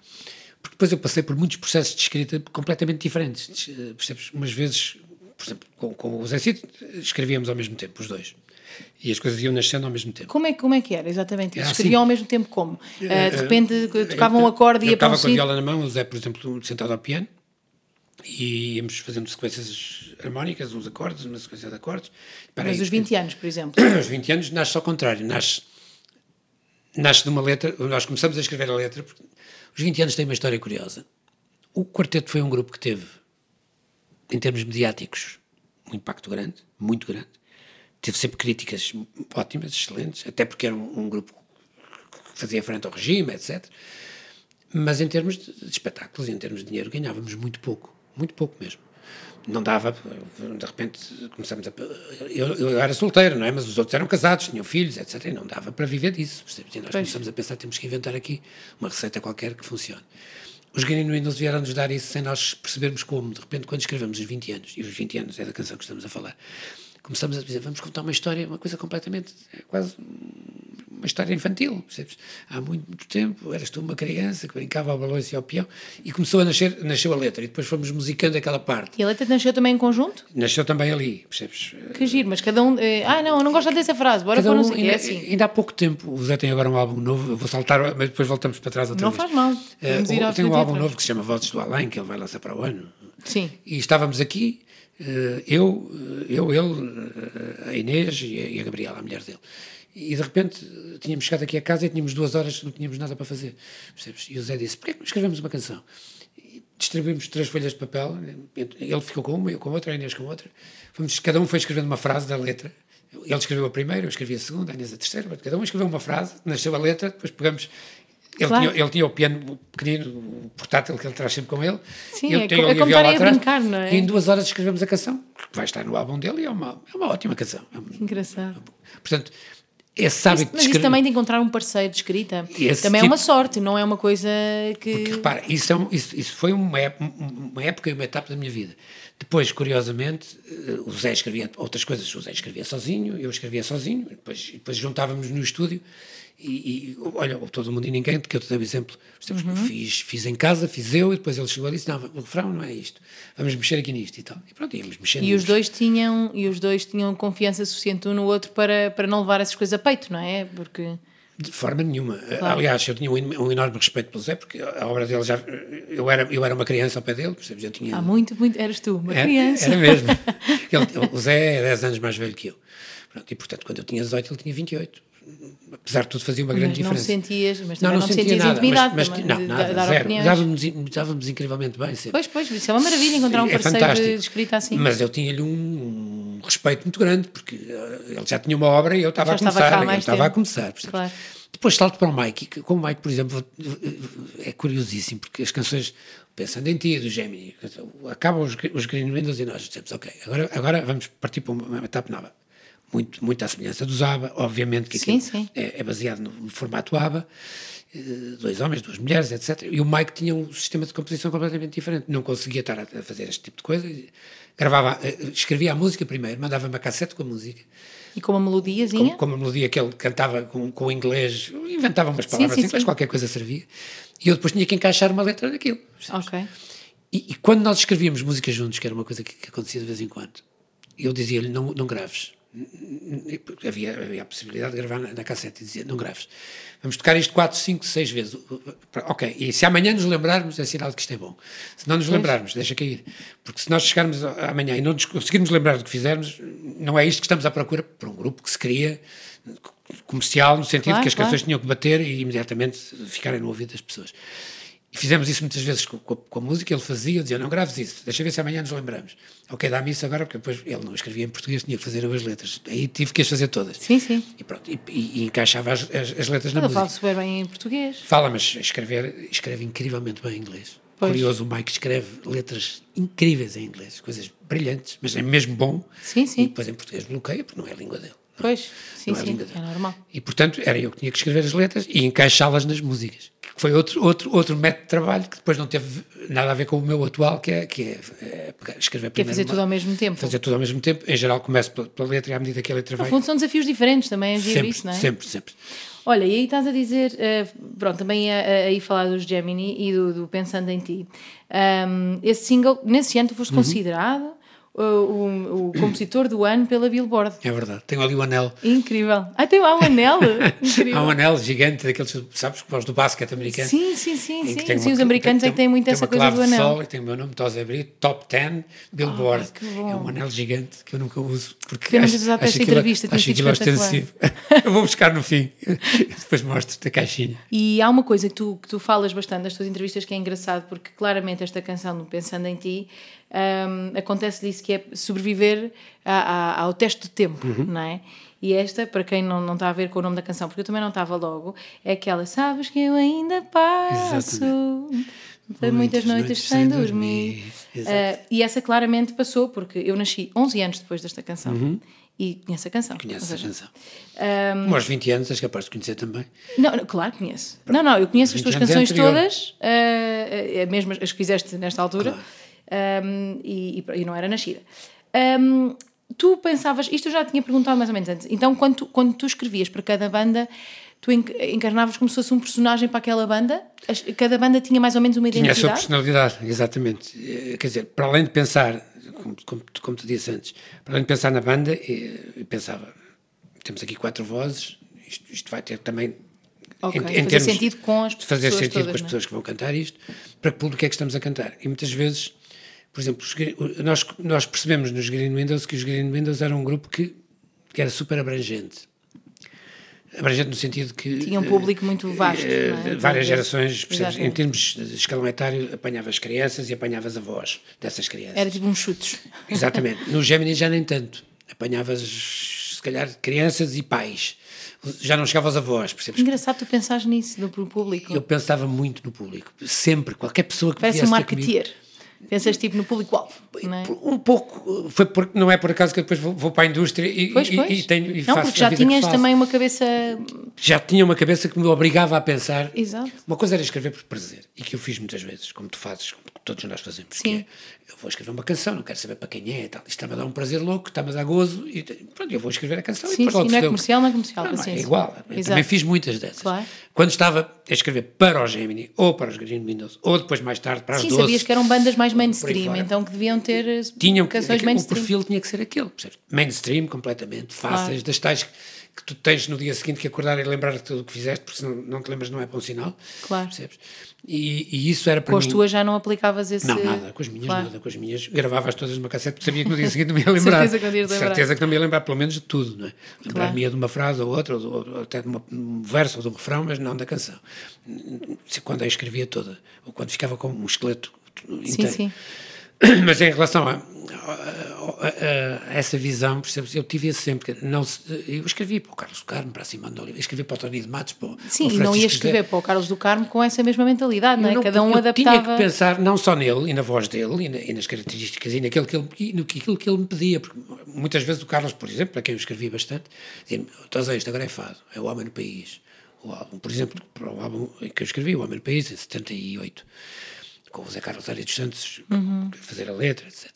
Porque depois eu passei por muitos processos de escrita completamente diferentes. Eh, percebes? Umas vezes, por exemplo, com, com o Zé Cid, escrevíamos ao mesmo tempo, os dois. E as coisas iam nascendo ao mesmo tempo. Como é, como é que era, exatamente? Era Escreviam assim. ao mesmo tempo como? Uh, de repente tocavam um acorde e ia para um Eu estava com a viola na mão, o Zé, por exemplo, sentado ao piano, e íamos fazendo sequências harmónicas, uns acordes, uma sequência de acordes. Mas os 20 anos, por exemplo? Os 20 anos nasce ao contrário, nasce nasce de uma letra, nós começamos a escrever a letra, porque os 20 anos têm uma história curiosa. O quarteto foi um grupo que teve, em termos mediáticos, um impacto grande, muito grande. Teve sempre críticas ótimas, excelentes, até porque era um, um grupo que fazia frente ao regime, etc. Mas em termos de, espetáculos, em termos de dinheiro, ganhávamos muito pouco, muito pouco mesmo não dava, de repente começamos a. Eu, eu, era solteiro, não é? Mas os outros eram casados, tinham filhos, etc. E não dava para viver disso. E nós pois. começamos a pensar: temos que inventar aqui uma receita qualquer que funcione. Os Green Windows vieram nos dar isso sem nós percebermos como. De repente, quando escrevemos os 20 anos, e os 20 anos é da canção que estamos a falar, começamos a dizer: vamos contar uma história, uma coisa completamente. É quase uma história infantil, percebes? Há muito, muito tempo, eras tu uma criança que brincava ao balão e ao peão e começou a nascer, nasceu a letra e depois fomos musicando aquela parte. E a letra nasceu também em conjunto? Nasceu também ali, percebes? Que giro, mas cada um... Eh, ah, não, eu não gosto dessa frase, bora cada um, não ainda, é assim. Ainda há pouco tempo, o Zé tem agora um álbum novo, eu vou saltar, mas depois voltamos para trás outra não vez. Não faz mal, eh, vamos uh, ir ao Tem um álbum novo que se chama Vozes do Além, que ele vai lançar para o ano. Sim. E estávamos aqui, uh, eu, eu, ele, a Inês e a Gabriela, a mulher dele e de repente tínhamos chegado aqui a casa e tínhamos duas horas, não tínhamos nada para fazer. Percebes? E o Zé disse: porquê que não escrevemos uma canção? E distribuímos três folhas de papel, ele ficou com uma, eu com outra, a Inês com outra. Fomos, cada um foi escrevendo uma frase da letra. Ele escreveu a primeira, eu escrevi a segunda, a Inês a terceira, cada um escreveu uma frase, nasceu a letra, depois pegamos ele, claro. tinha, ele tinha o piano pequenino, o portátil que ele traz sempre com ele. Sim, eu é, tenho é como estarem a brincar, não é? E em duas horas escrevemos a canção, que vai estar no álbum dele e é uma, é uma ótima canção. É uma, Engraçado. portanto, esse hábito isso, Mas isso também de encontrar um parceiro de escrita Esse também tipo, é uma sorte, não é uma coisa que. Porque repara, isso, é um, isso, isso foi uma época, uma época e uma etapa da minha vida. Depois, curiosamente, eh, o Zé escrevia outras coisas, o Zé escrevia sozinho, eu escrevia sozinho, depois, depois juntávamos no estúdio e, e, olha, todo mundo e ninguém, porque eu te dei o exemplo. Uhum. Fiz, fiz em casa, fiz eu, e depois ele chegou e disse: Não, o refrão não é isto, vamos mexer aqui nisto e tal. E pronto, íamos mexendo. E os dois tinham, e os dois tinham confiança suficiente um no outro para, para não levar essas coisas a peito, não é? Porque. De forma nenhuma. Claro. Aliás, eu tinha um, um, enorme respeito pelo Zé, porque a obra dele já. Eu era, eu era uma criança ao pé dele, percebes? Eu tinha. Há muito, muito. Eras tu, uma criança. Era mesmo. ele, o Zé é 10 anos mais velho que eu. Pronto, e portanto, quando eu tinha 18, ele tinha 28 apesar de tudo fazia uma grande mas diferença. Não sentias, mas não, não, não sentias nada, intimidade mas, mas, não, nada, dar zero. Dávamos, dávamos incrivelmente bem sempre. Pois, pois, isso é uma maravilha encontrar um é parceiro fantástico. de escrita assim. Mas eu tinha-lhe um, um, respeito muito grande, porque uh, ele já tinha uma obra e eu estava a começar. Eu estava a começar. Claro. Depois salto para o Mike, que, com o Mike, por exemplo, é curiosíssimo, porque as canções Pensando em Ti, do Gemini, acabam os, os Green Windows e nós dizemos, ok, agora, agora vamos partir para uma etapa nova muito, muito à semelhança dos ABBA, obviamente que sim, sim. É, é, baseado no formato ABBA, eh, dois homens, duas mulheres, etc. E o Mike tinha um sistema de composição completamente diferente, não conseguia estar a fazer este tipo de coisa, gravava, eh, escrevia a música primeiro, mandava uma cassete com a música. E com uma melodiazinha? Com, com uma melodia que ele cantava com, com o inglês, inventava umas palavras sim, sim, qualquer coisa servia. E eu depois tinha que encaixar uma letra daquilo. Ok. E, e, quando nós escrevíamos música juntos, que era uma coisa que, que acontecia de vez em quando, eu dizia-lhe: não, não graves havia, havia a possibilidade de gravar na, na cassete e dizia, não graves, vamos tocar isto 4, 5, 6 vezes, ok, e se amanhã nos lembrarmos é sinal de que isto é bom, se não nos lembrarmos, deixa cair, porque se nós chegarmos amanhã e não nos conseguirmos lembrar do que fizermos, não é isto que estamos à procura para um grupo que se cria comercial, no sentido claro, que as canções claro. tinham que bater e imediatamente ficarem no ouvido das pessoas. E fizemos isso muitas vezes com, com, com a música, ele fazia, dizia, não graves isso, deixa ver se amanhã nos lembramos. Ok, dá-me isso agora, porque depois ele não escrevia em português, tinha que fazer as letras. Aí tive que as fazer todas. Sim, sim. E pronto, e, e, e encaixava as, as, as letras na ele música. Ele fala super bem em português. Fala, mas escrever, escreve incrivelmente bem em inglês. Pois. Curioso, o Mike escreve letras incríveis em inglês, coisas brilhantes, mas é mesmo bom. Sim, sim. E depois em português bloqueia, porque não é a língua dele. Pois, sim, é sim, é normal. E portanto era eu que tinha que escrever as letras e encaixá-las nas músicas. Que foi outro, outro, outro método de trabalho que depois não teve nada a ver com o meu atual, que é, que é, é escrever Que é fazer uma, tudo ao mesmo tempo. Fazer tudo ao mesmo tempo. Em geral começo pela, pela letra e à medida que a letra no vai. No fundo são desafios diferentes também, é sempre, isso, não é? Sempre, sempre. Olha, e aí estás a dizer, uh, pronto, também aí falar dos Gemini e do, do Pensando em Ti. Um, esse single, nesse ano tu foste uhum. considerado o, o, compositor do ano pela Billboard. É verdade, tenho ali o anel. Incrível. Ah, tem lá um anel? Há um anel gigante daqueles, sabes, os do basquete americano. Sim, sim, sim. sim. sim uma, os americanos tem, é que têm muito tem essa coisa do anel. Sol, e tem o meu nome, Tosé Brito, Top 10 Billboard. Oh, é um anel gigante que eu nunca uso. Porque Temos acho, usado esta entrevista, acho aquilo ostensivo. eu vou buscar no fim, depois mostro-te a caixinha. E há uma coisa que tu, que tu falas bastante nas tuas entrevistas que é engraçado, porque claramente esta canção, Pensando em Ti, um, acontece isso que é sobreviver a, a, ao teste do tempo, Uhum. não é? E esta, para quem não, não está a ver com o nome da canção, porque eu também não estava logo, é aquela Sabes que eu ainda passo por muitas noites sem dormir. Exato. Uh, e essa claramente passou, porque eu nasci 11 anos depois desta canção. E conheço a canção. Uhum. Ou a canção. Um... Aos 20 anos és capaz de conhecer também. Não, não, claro que conheço. Não, não, eu conheço as 20 tuas é canções todas, uh, mesmo as que fizeste nesta altura, um, e, e, não era nascida. Um, tu pensavas, isto eu já tinha perguntado mais ou menos antes, então quando tu, quando tu escrevias para cada banda, tu enc- encarnavas como se fosse um personagem para aquela banda? Cada banda tinha mais ou menos uma Tinha a sua identidade? personalidade, exatamente. Eh, Quer dizer, para além de pensar, como, como, como tu disse antes, para além de pensar na banda, eh, eu pensava, temos aqui quatro vozes, isto, isto vai ter também. Ok, fazer sentido com as fazer pessoas sentido todas, com as é? pessoas que vão cantar isto, para que público é que estamos a cantar. E muitas vezes, por exemplo, os nós, nós percebemos nos Green Windows que os Green Windows eram um grupo que, que era super abrangente. Abrangente no sentido que. Tinha um público muito vasto, eh, é? Várias gerações, percebes? em termos de escalão etário, apanhavas crianças e apanhavas avós dessas crianças. Era tipo uns chutes. Exatamente. No Gemini já nem tanto. Apanhavas, se calhar, crianças e pais. Já não chegava aos avós, percebes? Engraçado tu pensares nisso, no público. Eu pensava muito no público. Sempre. Qualquer pessoa que Parece um ter comigo- marketeer. Pensas tipo no público-alvo, é? Um pouco, foi porque não é por acaso que eu depois vou, vou para a indústria e, Pois, e- pois. e tenho e não, faço porque já tinhas também uma cabeça. já tinha uma cabeça que me obrigava a pensar. Exato. Uma coisa era escrever por prazer, e que eu fiz muitas vezes, como tu fazes, como todos nós fazemos. Sim. É, eu vou escrever uma canção, não quero saber para quem é e tal. Isto está-me a dar um prazer louco, está-me a dar gozo, e pronto, eu vou escrever a canção e Sim, depois sim, não é o comercial, não é comercial. Não, não, é igual. Também fiz muitas dessas. Claro. Quando estava a escrever para o Gemini, ou para os Green Windows, ou depois mais tarde para as Sim, 12, sabias que eram bandas mais mainstream, então que deviam ter eh, tinham canções aquele- o mainstream. perfil tinha que ser aquele, percebes? Mainstream, completamente, fáceis, das tais que, tu tens no dia seguinte que acordar e lembrar de tudo o que fizeste, porque se não, não te lembras não é bom sinal, Claro. percebes? E, e isso era para Com as mim... tuas já não aplicavas esse. Não, nada, com as minhas Claro. nada, com as minhas gravava-as todas numa cassete porque sabia que no dia seguinte não me ia lembrar. Certeza que não ias lembrar. Certeza que não me ia lembrar, pelo menos de tudo, não é? Claro. Lembrar-me-ia de uma frase ou outra, ou, ou até de uma- um verso ou de um refrão, mas não da canção. Quando a escrevia toda, ou quando ficava com um esqueleto Sim, inteiro. sim. Mas em relação a, a- a- essa visão, percebes? Eu tive sempre. Não, eu escrevi para o Carlos do Carmo, para a Simone de Oliveira, escrevi para o Tony de Matos, para Sim, para e não ia escrever para o Carlos do Carmo com essa mesma mentalidade, não é? Não- Cada um eu adaptava. tinha que pensar não só nele e na voz dele e, na- e nas características e naquilo que ele, e no que, que ele me pedia, porque muitas vezes o Carlos, por exemplo, para quem eu escrevi bastante, dizia-me, estás a isto agora é fado, é o Homem no País. O álbum, por exemplo, para o álbum que eu escrevi, o Homem no País, em 78, com o Zé Carlos Aria dos Santos, Uhum. fazer a letra, etc.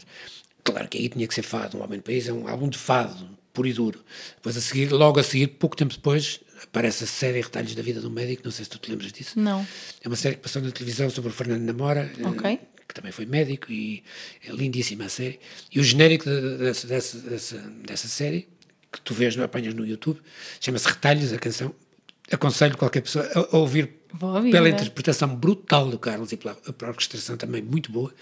Claro que aí tinha que ser fado, o Homem no País é um álbum de fado, puro e duro. Depois a seguir, logo a seguir, pouco tempo depois, aparece a série Retalhos da Vida do Médico, não sei se tu te lembras disso. Não. É uma série que passou na televisão sobre o Fernando Namora, eh, Ok. que também foi médico, e é lindíssima a série. E o genérico de- dessa, dessa, dessa, dessa série, que tu vês, não apanhas no YouTube, chama-se Retalhos, a canção. Aconselho qualquer pessoa a, ouvir, pela né? interpretação brutal do Carlos e pela, pela orquestração também muito boa.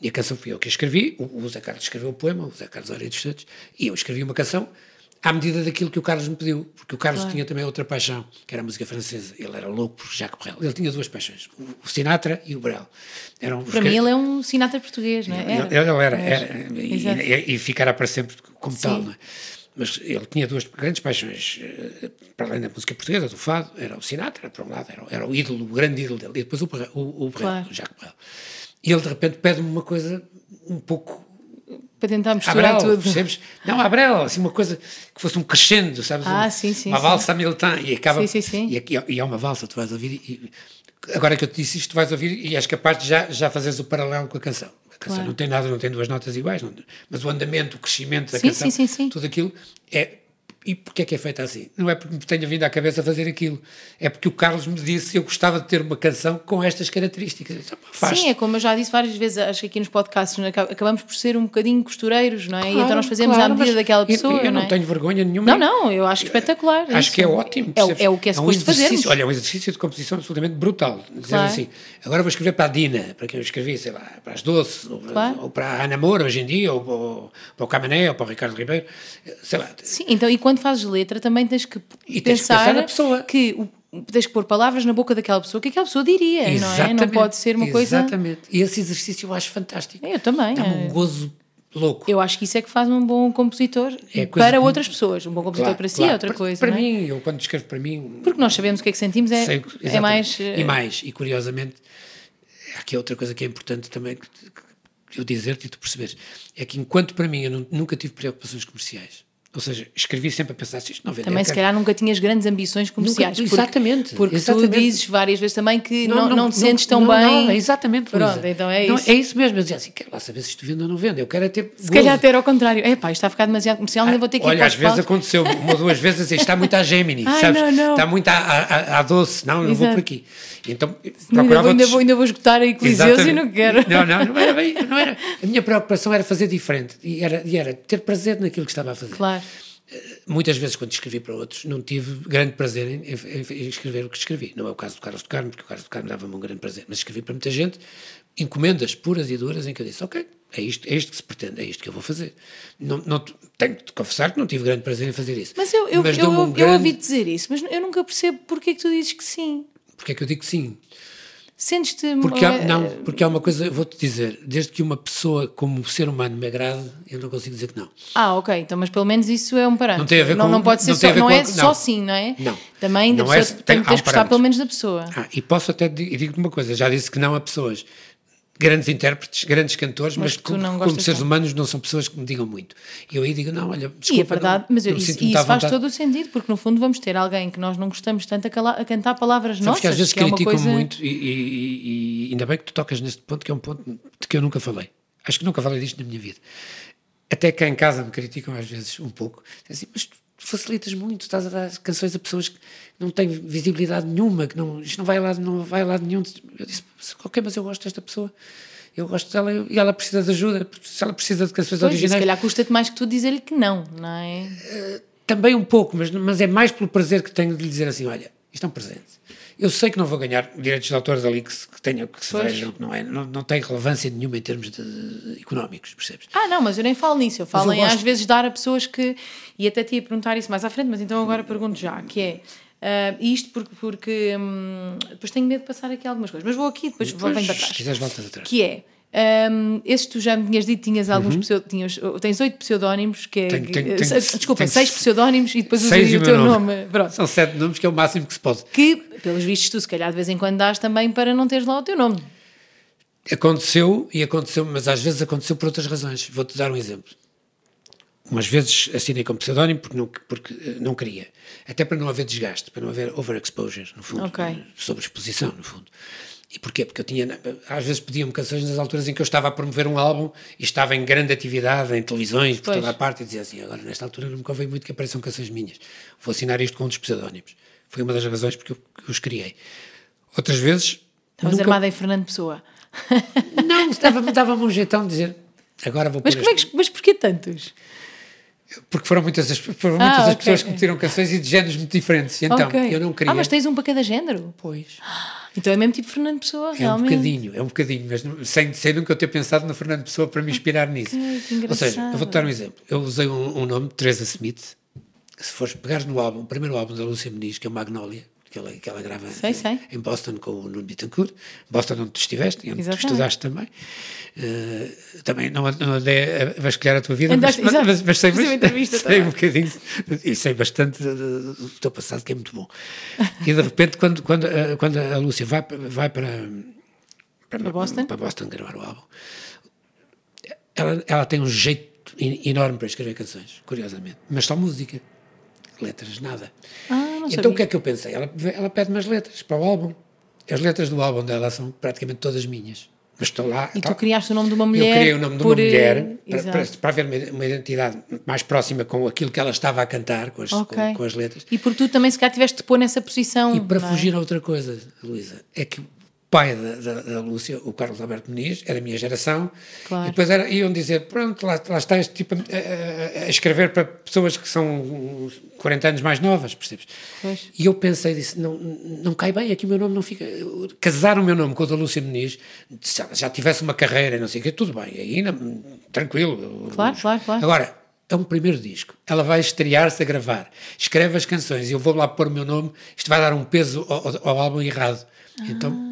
E a canção fui eu que a escrevi, o, o Zé Carlos escreveu o poema, o Zé Carlos Aurea dos Santos, e eu escrevi uma canção à medida daquilo que o Carlos me pediu, porque o Carlos tinha também outra paixão, que era a música francesa. Ele era louco por Jacques Brel. Ele tinha duas paixões, o, Sinatra e o Brel. Eram Para que- mim ele é um Sinatra português, não é? ele, ele era, Mas- era, e, e, e ficará para sempre como Sim. tal, não é? Mas ele tinha duas grandes paixões, eh, para além da música portuguesa, do fado, era o Sinatra, por um lado, era, era o ídolo, o grande ídolo dele, e depois o, o, o Claro. o Jacques Brel. E ele, de repente, pede-me uma coisa um pouco Para tentar misturar Abrel, tudo. percebes? Não, Abrel, assim, uma coisa que fosse um crescendo, sabes? Ah, Um- sim, sim, Uma sim. valsa militar e acaba. Sim, sim, sim. E, e é uma valsa, tu vais ouvir e. Agora que eu te disse isto, tu vais ouvir e és capaz de já, já fazeres o paralelo com a canção. Claro. não tem nada, não tem duas notas iguais, não- mas o andamento, o crescimento da Sim, canção, sim, sim. tudo aquilo é. E porquê é que é feita assim? Não é porque me tenha vindo à cabeça fazer aquilo, é porque o Carlos me disse que eu gostava de ter uma canção com estas características. Eu disse, "Pá, faz Sim, é como eu já disse várias vezes, acho que aqui nos podcasts acab- acabamos por ser um bocadinho costureiros, não é? e então Claro, nós fazemos claro, à medida daquela eu- pessoa. Eu, não, é? tenho vergonha nenhuma. Não, não, eu acho espetacular. Acho isso. que é ótimo. É, é o que é um suposto exercício- fazermos. Olha, é um exercício de composição absolutamente brutal. Dizer Claro. assim, agora vou escrever para a Dina, para quem eu escrevi, sei lá, para as Doce, ou, para- Claro. ou para a Ana Moura hoje em dia, ou para o, para o Camané, ou para o Ricardo Ribeiro, sei lá. Sim, então e quando fazes letra também tens que E tens que pensar, pensar na pessoa. que o, tens que pôr palavras na boca daquela pessoa que aquela pessoa diria, não é? Não pode ser uma coisa. Exatamente. E esse exercício eu acho fantástico. Eu também. Dá-me um é. gozo louco. Eu acho que isso é que faz um bom compositor É para que- outras pessoas. Um bom compositor Claro, para si claro. é outra Para- coisa. Para é? mim, eu quando escrevo para mim. Porque nós sabemos o que é que sentimos, é, sei- é exatamente. mais. eh, E mais, e curiosamente, aqui é outra coisa que é importante também que- eu dizer-te e tu perceberes. É que enquanto para mim eu nu- nunca tive preocupações comerciais. Ou seja, escrevi sempre a pensar se isto não vender. Também, se calhar, nunca tinhas grandes ambições comerciais. Nunca- porque- exatamente, Porque exatamente. tu dizes várias vezes também que não, não, te sentes tão não, bem. Não, exatamente, Pronto, Luísa. então é Não, isso. É isso mesmo. Eu dizia assim, quero lá saber se isto vende ou não vende. Eu quero é ter. Se calhar até era ao contrário. É pá, isto está a ficar demasiado comercial, ainda vou ter que ir Olha, às vezes aconteceu uma ou duas vezes assim, está muito à Gemini, Ai, sabes? não, não. Está muito à, à, à doce, não, não vou por aqui. Então, Não, ainda, procurava vou, ainda, vou, ainda vou esgotar aí Coliseus e não quero. Não, não, não era bem, não era. A minha preocupação era fazer diferente e era, e era ter prazer naquilo que estava a fazer. Claro. Muitas vezes, quando escrevi para outros, não tive grande prazer em, em- em escrever o que escrevi. Não é o caso do Carlos do Carmo, porque o Carlos do Carmo dava-me um grande prazer, mas escrevi para muita gente encomendas puras e duras em que eu disse: Ok, é isto, é isto que se pretende, é isto que eu vou fazer. Não, não, tenho de confessar que não tive grande prazer em fazer isso. Mas eu, eu, eu, deu-me eu, um eu grande- ouvi dizer isso, mas eu nunca percebo porque é que tu dizes que sim. Porque é que eu digo que sim? Sentes-te. Porque há, eh, não, porque há uma coisa, vou-te dizer, desde que uma pessoa como ser humano me agrade, eu não consigo dizer que não. Ah, ok, então, mas pelo menos isso é um parâmetro. Não tem a ver não, com- não pode ser não tem só, não é a- só não. sim, não é? Não. Também Não é- pessoa, tem- tem, há tens um gostar pelo menos da pessoa. Ah, e posso até e digo-te uma coisa, já disse que não a pessoas, grandes intérpretes, grandes cantores, mas, Mas tu como, como seres tanto. humanos não são pessoas que me digam muito. E eu aí digo, não, olha, desculpa, e é verdade, não, mas eu, isso, isso faz todo o sentido, porque no fundo vamos ter alguém que nós não gostamos tanto a, a cantar palavras Sabes nossas. que às vezes que é criticam coisa... muito e, e- e ainda bem que tu tocas neste ponto, que é um ponto de que eu nunca falei. Acho que nunca falei disto na minha vida. Até cá em casa me criticam às vezes um pouco. Assim, mas tu facilitas muito, estás a dar canções a pessoas que não têm visibilidade nenhuma, que não, isto não vai a lado, não vai a lado nenhum. Eu disse, ok, mas eu gosto desta pessoa. Eu gosto dela e ela precisa de ajuda. Se ela precisa de canções Pois, e se originais, calhar custa-te mais que tu dizer-lhe que não, não é? também um pouco, mas, mas é mais pelo prazer que tenho de lhe dizer assim: olha, isto é um presente. Eu sei que não vou ganhar direitos de autor dali que se, que tenha, que se vejam, que não, é, não, não tem relevância nenhuma em termos de, de económicos, percebes? Ah, não, mas eu nem falo nisso. Eu falo eu em gosto. às vezes dar a pessoas que. E até te ia perguntar isso mais à frente, mas então agora pergunto já, que é. Ah, isto porque, porque hum, depois tenho medo de passar aqui algumas coisas, mas vou aqui depois vou venho para se trás. quiseres, voltas atrás. Que é. Um, esses tu já me tinhas dito, tinhas alguns pseu- tinhas, tens oito pseudónimos, que é. Uhum. Tenho- tenho- tenho- se- desculpa, seis pseudónimos e depois usas o teu nome. nome. São sete nomes, que é o máximo que se pode. Que, pelos vistos, tu se calhar de vez em quando dás também para não teres lá o teu nome. Aconteceu, e aconteceu, mas às vezes aconteceu por outras razões. Vou-te dar um exemplo. Umas vezes assinei como pseudónimo porque não, porque eh, não queria. Até para não haver desgaste, para não haver overexposure, no fundo. Ok. eh, Sobreexposição, no fundo. E porquê? Porque eu tinha, às vezes pediam-me canções nas alturas em que eu estava a promover um álbum e estava em grande atividade, em televisões, por Pois. toda a parte, e dizia assim, agora nesta altura não me convém muito que apareçam canções minhas. Vou assinar isto com um dos pseudónimos. Foi uma das razões porque eu, os criei. Outras vezes... Estavas nunca- armada em Fernando Pessoa. não, dava-me dava um jeitão de dizer agora vou Mas, pôr como é este- que, mas porquê tantos? Porque foram muitas as, foram Ah, muitas as ok. pessoas que me tiram canções e de géneros muito diferentes. E Então, Ok. eu não queria. Ah, mas tens um para cada género? Pois. Então é mesmo tipo Fernando Pessoa, É um realmente. bocadinho, é um bocadinho, mas sem, sem nunca eu ter pensado no Fernando Pessoa para me inspirar nisso. que Ou seja, eu vou-te dar um exemplo. Eu usei um, um nome, Teresa Smith. Se fores pegares no álbum, o primeiro álbum da Lúcia Meniz, que é o Magnolia, que ela, que ela grava Sei, em, sei. em Boston com o Nuno Bittencourt, Boston onde tu estiveste e onde tu Exatamente. estudaste também. Eh, também não, não andei a vasculhar a tua vida, mas, Andaste- mas, mas sei, Fiz uma entrevista sei um bocadinho e sei bastante do do teu passado, que é muito bom. E de repente, quando, quando, a- quando a Lúcia vai, vai para, Para Boston? para Boston gravar o álbum, ela, ela tem um jeito en- enorme para escrever canções, curiosamente, mas só música, letras, nada. Ah, não então sabia. o que é que eu pensei? Ela, ela pede-me as letras para o álbum. As letras do álbum dela são praticamente todas minhas. Mas estou lá. E tu criaste o nome de uma mulher. eu criei o nome de uma por, eh, mulher para, para, para haver uma, uma identidade mais próxima com aquilo que ela estava a cantar, com as, Ok. com, com as letras. E porque tu também se calhar tiveste de pôr nessa posição. E para é? fugir a outra coisa, Luísa, é que pai da, da, da Lúcia, o Carlos Alberto Muniz, era da minha geração, Claro. e depois era, iam dizer, pronto, lá, lá está este tipo a, a- a escrever para pessoas que são uns 40 anos mais novas, percebes? Pois. E eu pensei, disse, não, não cai bem, aqui o meu nome não fica... Casar o meu nome com o da Lúcia se ela já tivesse uma carreira, e não sei o quê, tudo bem, aí tranquilo. Claro, claro, claro. Agora, é um primeiro disco. Ela vai estrear-se a gravar. Escreve as canções e eu vou lá pôr o meu nome. Isto vai dar um peso ao, ao- ao álbum errado. Então,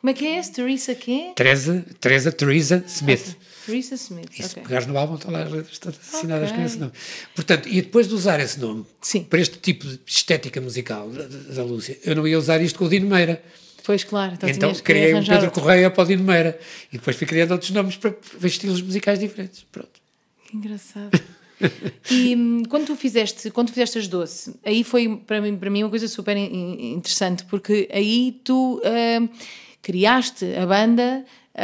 Como é que é? Teresa quê? Teresa, Teresa, Teresa Smith. Teresa Smith. E se pegares no álbum, estão lá as letras assinadas com Ok. esse nome. Portanto, e depois de usar esse nome Sim. para este tipo de estética musical da, da- Lúcia, eu não ia usar isto com o Dino Meira. Pois, claro. Então, Então, criei um Pedro outro. Correia para o Dino Meira. E depois fui criando outros nomes para, para estilos musicais diferentes. Pronto. Que engraçado. e hum, quando tu fizeste, quando tu fizeste as doce, aí foi para mim, para mim uma coisa super in- in- interessante, porque aí tu hum, criaste a banda, ah,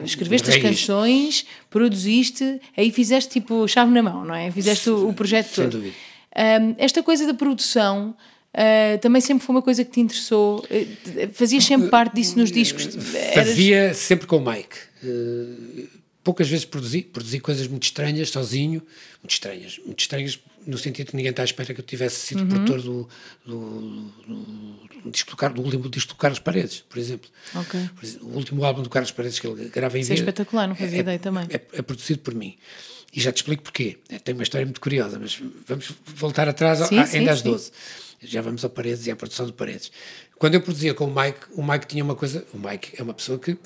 ah, escreveste as canções, produziste, aí fizeste tipo chave na mão, não é? Fizeste o, o projeto Sem todo. dúvida. Hum, esta coisa da produção ah, também sempre foi uma coisa que te interessou. Eh, Fazias sempre parte disso nos discos. Eras- Fazia sempre com o Mike. Eh, poucas vezes produzi, produzi coisas muito estranhas, sozinho, muito estranhas, muito estranhas no sentido que ninguém está à espera que eu tivesse sido Uhum. produtor do, do, do, do disco do, do último disco do Carlos Paredes, por exemplo. Ok. Por exemplo, o último álbum do Carlos Paredes que ele grava em Isso é espetacular, não fazia ideia também. É, é produzido por mim. E já te explico porquê. É, Tem uma história muito curiosa, mas vamos voltar atrás Sim, a- sim, ainda às sim. 12. Já vamos ao Paredes e à produção do Paredes. Quando eu produzia com o Mike, o Mike tinha uma coisa. O Mike é uma pessoa que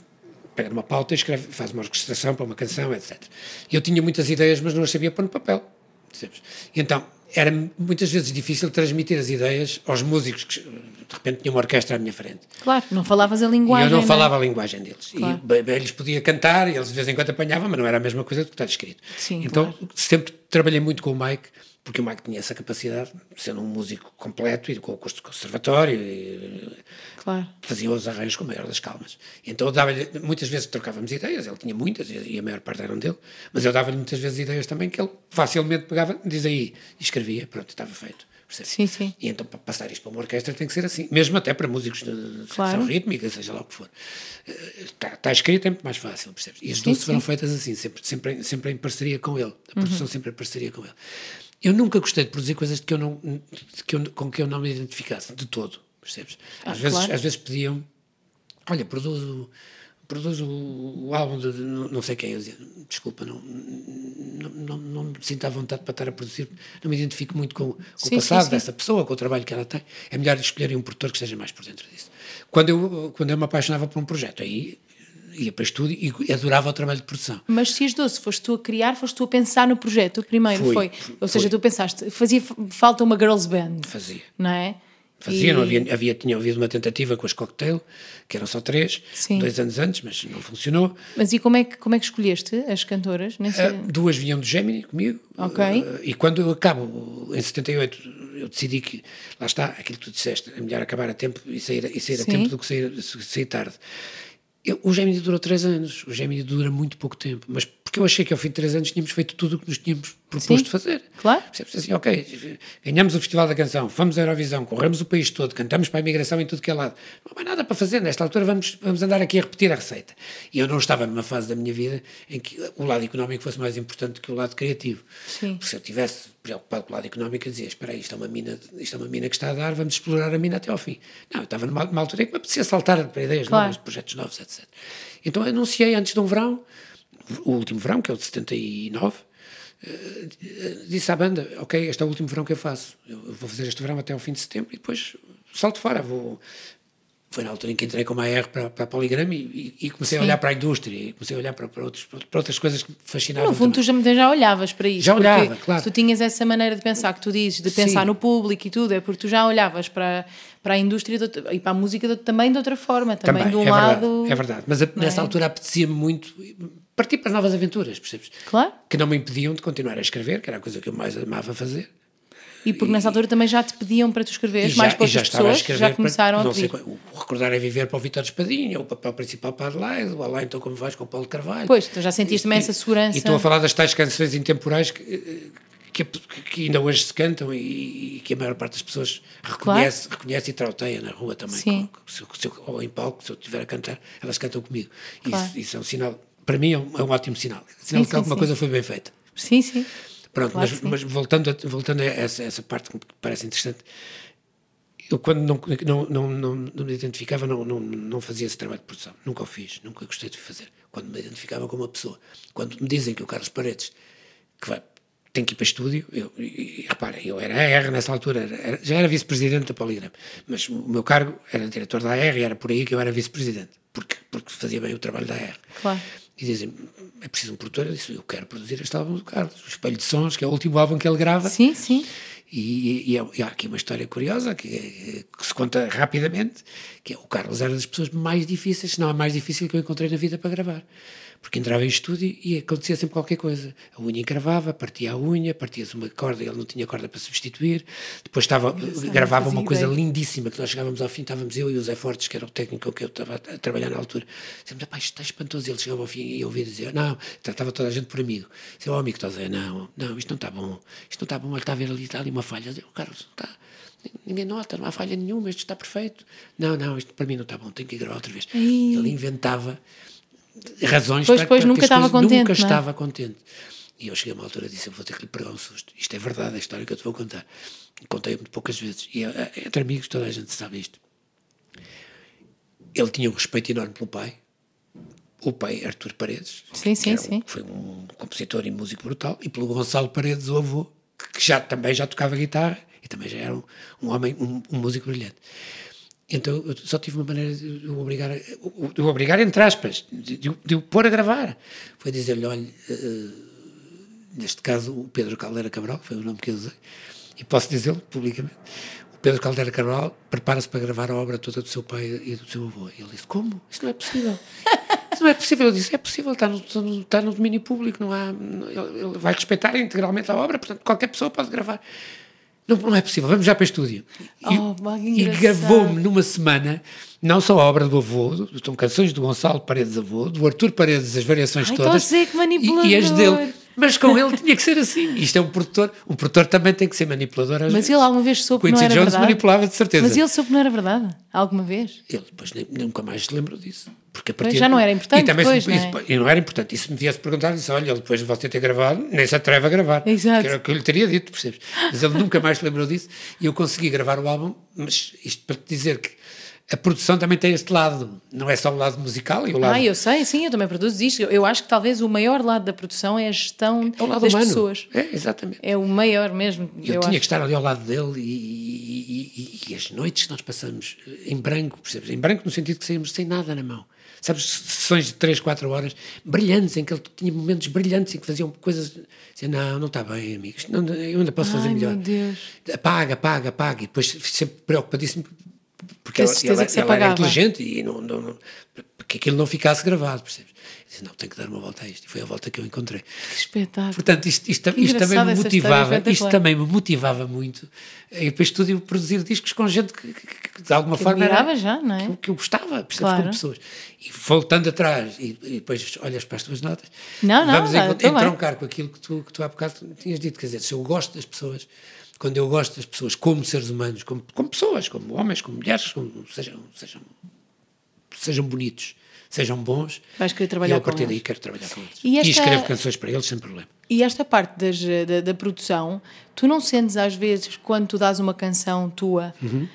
pega numa pauta escreve, faz uma orquestração para uma canção, etc. Eu tinha muitas ideias, mas não as sabia pôr no papel. Percebes? E então era muitas vezes difícil transmitir as ideias aos músicos que de repente tinham uma orquestra à minha frente. Claro, não falavas a E linguagem. eu não é? falava a linguagem deles. Claro. E bem, eles podiam cantar, e eles de vez em quando apanhavam, mas não era a mesma coisa do que está escrito. Sim, então claro. sempre trabalhei muito com o Mike, porque o Mike tinha essa capacidade, sendo um músico completo e com o curso de conservatório, e Claro. fazia os arranjos com a maior das calmas. Então eu dava-lhe, muitas vezes trocávamos ideias, ele tinha muitas, e a maior parte eram dele, mas eu dava-lhe muitas vezes ideias também que ele facilmente pegava, diz aí, e escrevia, pronto, estava feito. percebes? Sim, sim. E então para passar isto para uma orquestra tem que ser assim, mesmo até para músicos de, Claro. secção rítmica, seja lá o que for. Está, está escrito é muito mais fácil, percebes? E as sim. foram feitas assim, sempre, sempre, sempre em parceria com ele. A Uhum. produção sempre em parceria com ele. Eu nunca gostei de produzir coisas de que eu não, de que eu, com que eu não me identificasse, de todo, percebes? Às, Ah, vezes, claro. às vezes pediam, olha, produz o, produz o, o álbum de não não sei quem. Eu dizia, desculpa, não, não, não, não me sinto à vontade para estar a produzir, não me identifico muito com, com Sim, o passado sim, sim. dessa pessoa, com o trabalho que ela tem. É melhor escolherem um produtor que esteja mais por dentro disso. Quando eu, quando eu me apaixonava por um projeto, aí ia para estúdio e adorava o trabalho de produção. Mas se as doce foste tu a criar, foste tu a pensar no projeto primeiro, Fui, foi? fui. Ou seja, tu pensaste, fazia falta uma girls band, Fazia. não é? Fazia, E- não havia, havia, tinha havido uma tentativa com as cocktail, que eram só três, Sim. dois anos antes, mas não funcionou. Mas e como é que, como é que escolheste as cantoras? Nesse... Ah, duas vinham do Gemini comigo. Ok. Ah, e quando eu acabo, em 78, eu decidi que, lá está, aquilo que tu disseste, é melhor acabar a tempo e sair, e sair a tempo do que sair, sair tarde. O Gemini durou três anos, o Gemini dura muito pouco tempo, mas porque eu achei que ao fim de três anos tínhamos feito tudo o que nos tínhamos proposto Sim. fazer. Claro. Percebes? Assim, ok, ganhamos o Festival da Canção, fomos à Eurovisão, corremos o país todo, cantamos para a imigração em tudo que é lado. Não há mais nada para fazer, nesta altura vamos, vamos andar aqui a repetir a receita. E eu não estava numa fase da minha vida em que o lado económico fosse mais importante que o lado criativo. Sim. Porque se eu estivesse preocupado com o lado económico, eu dizia, espera aí, isto é, uma mina, isto é uma mina que está a dar, vamos explorar a mina até ao fim. Não, eu estava numa, numa altura em que me apetecia saltar para ideias Claro. novas, projetos novos, etc. Então anunciei antes de um verão, o último verão, que é o de 79, eh, disse à banda, ok, este é o último verão que eu faço, eu vou fazer este verão até ao fim de setembro e depois salto fora, vou... Foi na altura em que entrei com uma AR para, para a Poligrama e, e- comecei a olhar para a indústria e comecei a olhar para, para, outros, para outras coisas que me fascinavam. No fundo, tu também. já, já olhavas para isso. Já olhava, claro. Se tu tinhas essa maneira de pensar que tu dizes, de pensar Sim. no público e tudo, é porque tu já olhavas para, para a indústria outra- e para a música de- também de outra forma, também, de um é lado. Verdade, é verdade, mas a- nessa é? altura apetecia-me muito partir para novas aventuras, percebes? Claro. Que não me impediam de continuar a escrever, que era a coisa que eu mais amava fazer. E porque nessa altura também já te pediam para tu escreveres, E mais para e já outras pessoas, escrever já para- começaram não a sei pedir. qual- o Recordar é Viver para o Vitor Espadinha, o papel principal para Adelaide, o Alá então como vais com o Paulo Carvalho. Pois, tu já sentiste também E- essa segurança. E estou a falar das tais canções intemporais que, que, que ainda hoje se cantam e, e que a maior parte das pessoas reconhece, reconhece e trauteia na rua também. Sim. Com- se ou em palco, se eu estiver a cantar, elas cantam comigo. Claro. Isso, isso é um sinal, para mim é um, é um ótimo sinal. Sinal Sim, que alguma sim, coisa foi bem feita. Sim, sim. Pronto, Claro mas, mas voltando, a, voltando a essa, essa parte que me parece interessante, eu quando não, não, não, não, não me identificava, não, não, não fazia esse trabalho de produção. Nunca o fiz, nunca gostei de fazer. Quando me identificava com uma pessoa. Quando me dizem que o Carlos Paredes, que vai tenho que ir para estúdio. Eu, e, repara, eu era AR nessa altura, era, era, já era vice-presidente da Poligram, mas o meu cargo era diretor da AR e era por aí que eu era vice-presidente, porque, porque fazia bem o trabalho da AR. Claro. E dizem, é preciso um produtor. Eu disse, eu quero produzir este álbum do Carlos, o Espelho de Sons, que é o último álbum que ele grava. Sim, sim. E, e, e, há aqui uma história curiosa que, que, se conta rapidamente, que é o Carlos era das pessoas mais difíceis, se não a mais difícil que eu encontrei na vida para gravar porque entrava em estúdio e acontecia sempre qualquer coisa. A unha encravava, partia a unha, partia-se uma corda, ele não tinha corda para substituir. Depois estava, gravava uma coisa ideia. lindíssima, que nós chegávamos ao fim, estávamos eu e o Zé Fortes, que era o técnico que eu estava a trabalhar na altura. Pá, isto está espantoso. E ele chegava ao fim e eu ouvia dizer, não, tratava toda a gente por amigo. Dizia, oh, amigo, dizer, não, não, isto não está bom, isto não está bom, ele está a ver ali, está ali uma falha. o Carlos, não está ninguém nota, não há falha nenhuma, isto está perfeito. Não, não, isto para mim não está bom, tenho que gravar outra vez. Ele inventava razões pois, para, pois, para nunca estava contente. Nunca é? estava contente. E eu cheguei a uma altura e disse: vou ter que lhe pegar um susto. Isto é verdade, a história que eu te vou contar. Contei muito poucas vezes. E eh, entre amigos toda a gente sabe isto. Ele tinha um respeito enorme pelo pai. O pai, Artur Paredes, sim, sim, um, sim. foi um compositor e músico brutal, e pelo Gonçalo Paredes, o avô, que já, também já tocava guitarra e também já era um, um homem, um, um músico brilhante. Então eu só tive uma maneira de o obrigar, de o obrigar entre aspas, de, de, o pôr a gravar. Foi dizer-lhe: olha, uh, neste caso o Pedro Caldeira Cabral, foi o nome que eu usei, e posso dizê-lo publicamente. O Pedro Caldeira Cabral prepara-se para gravar a obra toda do seu pai e do seu avô. E ele disse: Como? Isso não é possível. Isso não é possível. Eu disse: É possível, está no, está no domínio público, não há, ele vai respeitar integralmente a obra, portanto qualquer pessoa pode gravar. Não, não é possível, vamos já para o estúdio. Oh, e, e gravou-me numa semana, não só a obra do avô, são canções do Gonçalo Paredes Avô, do Artur Paredes, as variações Ai, todas. E, e as dele. Mas com ele tinha que ser assim. Isto é um produtor. Um produtor também tem que ser manipulador. Mas vezes. ele alguma vez soube que não era Jones verdade? manipulava de certeza. Mas ele soube que não era verdade? Alguma vez? Ele depois nunca mais se lembrou disso. Porque a partir pois já não era importante. E também depois, se, não, é? e não era importante. E se me viesse perguntar, disse: Olha, depois de você ter gravado, nem se atreve a gravar. Exato. Que era o que eu lhe teria dito, percebes? Mas ele nunca mais se lembrou disso. E eu consegui gravar o álbum, mas isto para te dizer que a produção também tem este lado, não é só o lado musical e o lado... Ah, eu sei, sim, eu também produzo isto. Eu, eu acho que talvez o maior lado da produção é a gestão é o lado das humano. pessoas. É, exatamente. É o maior mesmo. Eu, eu tinha acho. que estar ali ao lado dele e, e, e, e, as noites que nós passamos em branco, percebes? Em branco no sentido que saímos sem nada na mão. Sabes, sessões de 3, 4 horas brilhantes, em que ele tinha momentos brilhantes em que faziam coisas. Dizia, não, não está bem, amigos, não, eu ainda posso Ai, fazer melhor. Meu Deus. Apaga, apaga, apaga. E depois sempre preocupadíssimo porque ela, ela, que ela era inteligente e não, não, não, que aquilo não ficasse gravado, percebes? Disse, não, tenho que dar uma volta a isto. E foi a volta que eu encontrei. Que espetáculo. Portanto, isto, isto, isto também me motivava, isto também me motivava muito e depois estúdio produzir discos com gente que, que, que de alguma que forma era, já, não é? que, que eu gostava, percebes, Claro. como pessoas. E voltando atrás e, e depois olhas para as tuas notas, Não, não, vamos bem. entroncar com aquilo que tu, que tu há bocado tinhas dito, quer dizer, se eu gosto das pessoas, quando eu gosto das pessoas como seres humanos, como, como pessoas, como homens, como mulheres, como sejam, sejam, sejam bonitos, sejam bons, Vais querer e trabalhar eu a partir daí eles. quero trabalhar com eles. E E, esta- escrevo canções para eles sem problema. E esta parte das, da, da produção, tu não sentes às vezes quando tu dás uma canção tua, Uhum.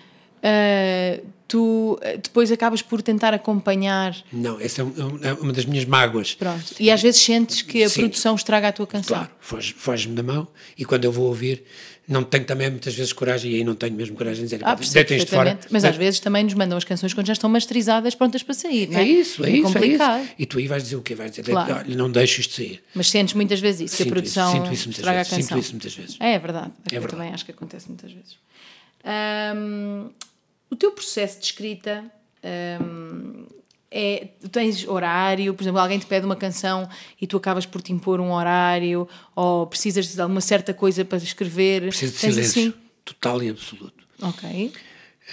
ah, tu ah, depois acabas por tentar acompanhar, Não, essa é um- é uma das minhas mágoas. pronto, e às vezes sentes que a Sim. produção estraga a tua canção. Claro, foge- foge-me da mão e quando eu vou ouvir, não tenho também muitas vezes coragem, e aí não tenho mesmo coragem de dizer, Ah, deitem isto fora. perfeitamente. Mas às vezes também nos mandam as canções quando já estão masterizadas, prontas para sair, não é? É isso, é, isso, complicado. é isso. E tu aí vais dizer o quê? Vais dizer, Claro. olha, não deixo isto sair. Mas sentes muitas vezes isso, que a Sinto produção isso, sinto isso muitas vezes, sinto isso muitas vezes. É, é verdade. É eu verdade. também acho que acontece muitas vezes. O teu processo de escrita é. Tu tens horário, por exemplo, alguém te pede uma canção e tu acabas por te impor um horário, ou precisas de alguma certa coisa para escrever. Preciso de Tens silêncio assim? total e absoluto. Ok.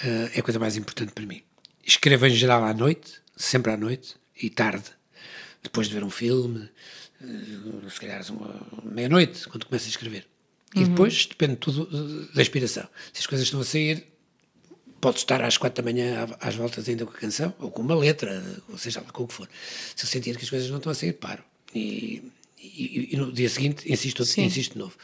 Eh, é a coisa mais importante para mim. Escrevo em geral à noite, sempre à noite e tarde, depois de ver um filme, eh, se calhar meia-noite, quando começo a escrever. E depois depende tudo eh, da inspiração. Se as coisas estão a sair, pode estar às quatro da manhã às voltas ainda com a canção, ou com uma letra, ou seja lá com o que for. Se eu sentir que as coisas não estão a sair, paro. E, e- e no dia seguinte insisto, Sim. insisto de novo.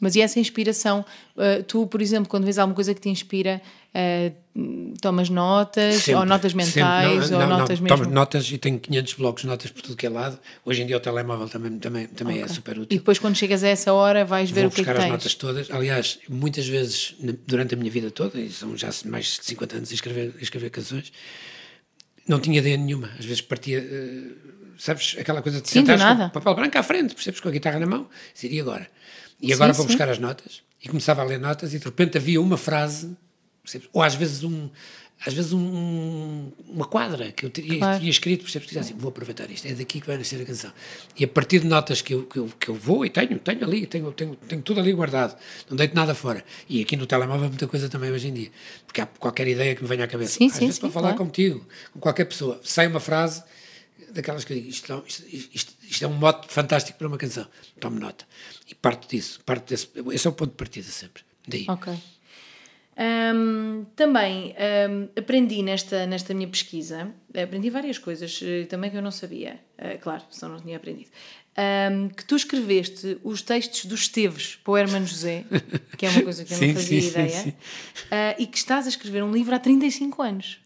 Mas e essa inspiração? Uh, tu, por exemplo, quando vês alguma coisa que te inspira, uh, tomas notas, Sempre, ou notas mentais, sempre. ou Não, não, notas não, mesmo? Tomo notas e tenho 500 blocos de notas por tudo que é lado. Hoje em dia o telemóvel também, também, também é super E útil. depois, quando chegas a essa hora, vais ver Vou o que é buscar que as tens. notas todas. Aliás, muitas vezes durante a minha vida toda, e são já mais de 50 anos a escrever, a escrever canções, não tinha ideia nenhuma. Às vezes partia, eh, sabes, aquela coisa de sentares com papel branco à frente, percebes, com a guitarra na mão, e agora? E agora Sim, vou sim. buscar as notas. E começava a ler notas e de repente havia uma frase, percebes? ou às vezes um... Às vezes um- uma quadra que eu tinha, Claro. tinha escrito, percebes? Dizia assim, vou aproveitar isto, é daqui que vai nascer a canção. E a partir de notas que eu, que eu, que eu vou e tenho, tenho ali, tenho, tenho, tenho tudo ali guardado, não deito nada fora. E aqui no telemóvel muita coisa também hoje em dia, porque há qualquer ideia que me venha à cabeça. Sim, Às sim, vezes sim, estou a falar claro. contigo, com qualquer pessoa, sai uma frase daquelas que eu digo, isto, isto, isto, isto é um mote fantástico para uma canção, tome nota. E parto disso, parto desse, esse é o ponto de partida sempre. Daí. Ok. Ahm, também ahm, aprendi nesta, nesta minha pesquisa, aprendi várias coisas eh, também que eu não sabia, eh, claro, senão não tinha aprendido. Ahm, que tu escreveste os textos dos Esteves para o Hermano José, que é uma coisa que eu Sim, não fazia sim, ideia, sim. ah, e que estás a escrever um livro há 35 anos.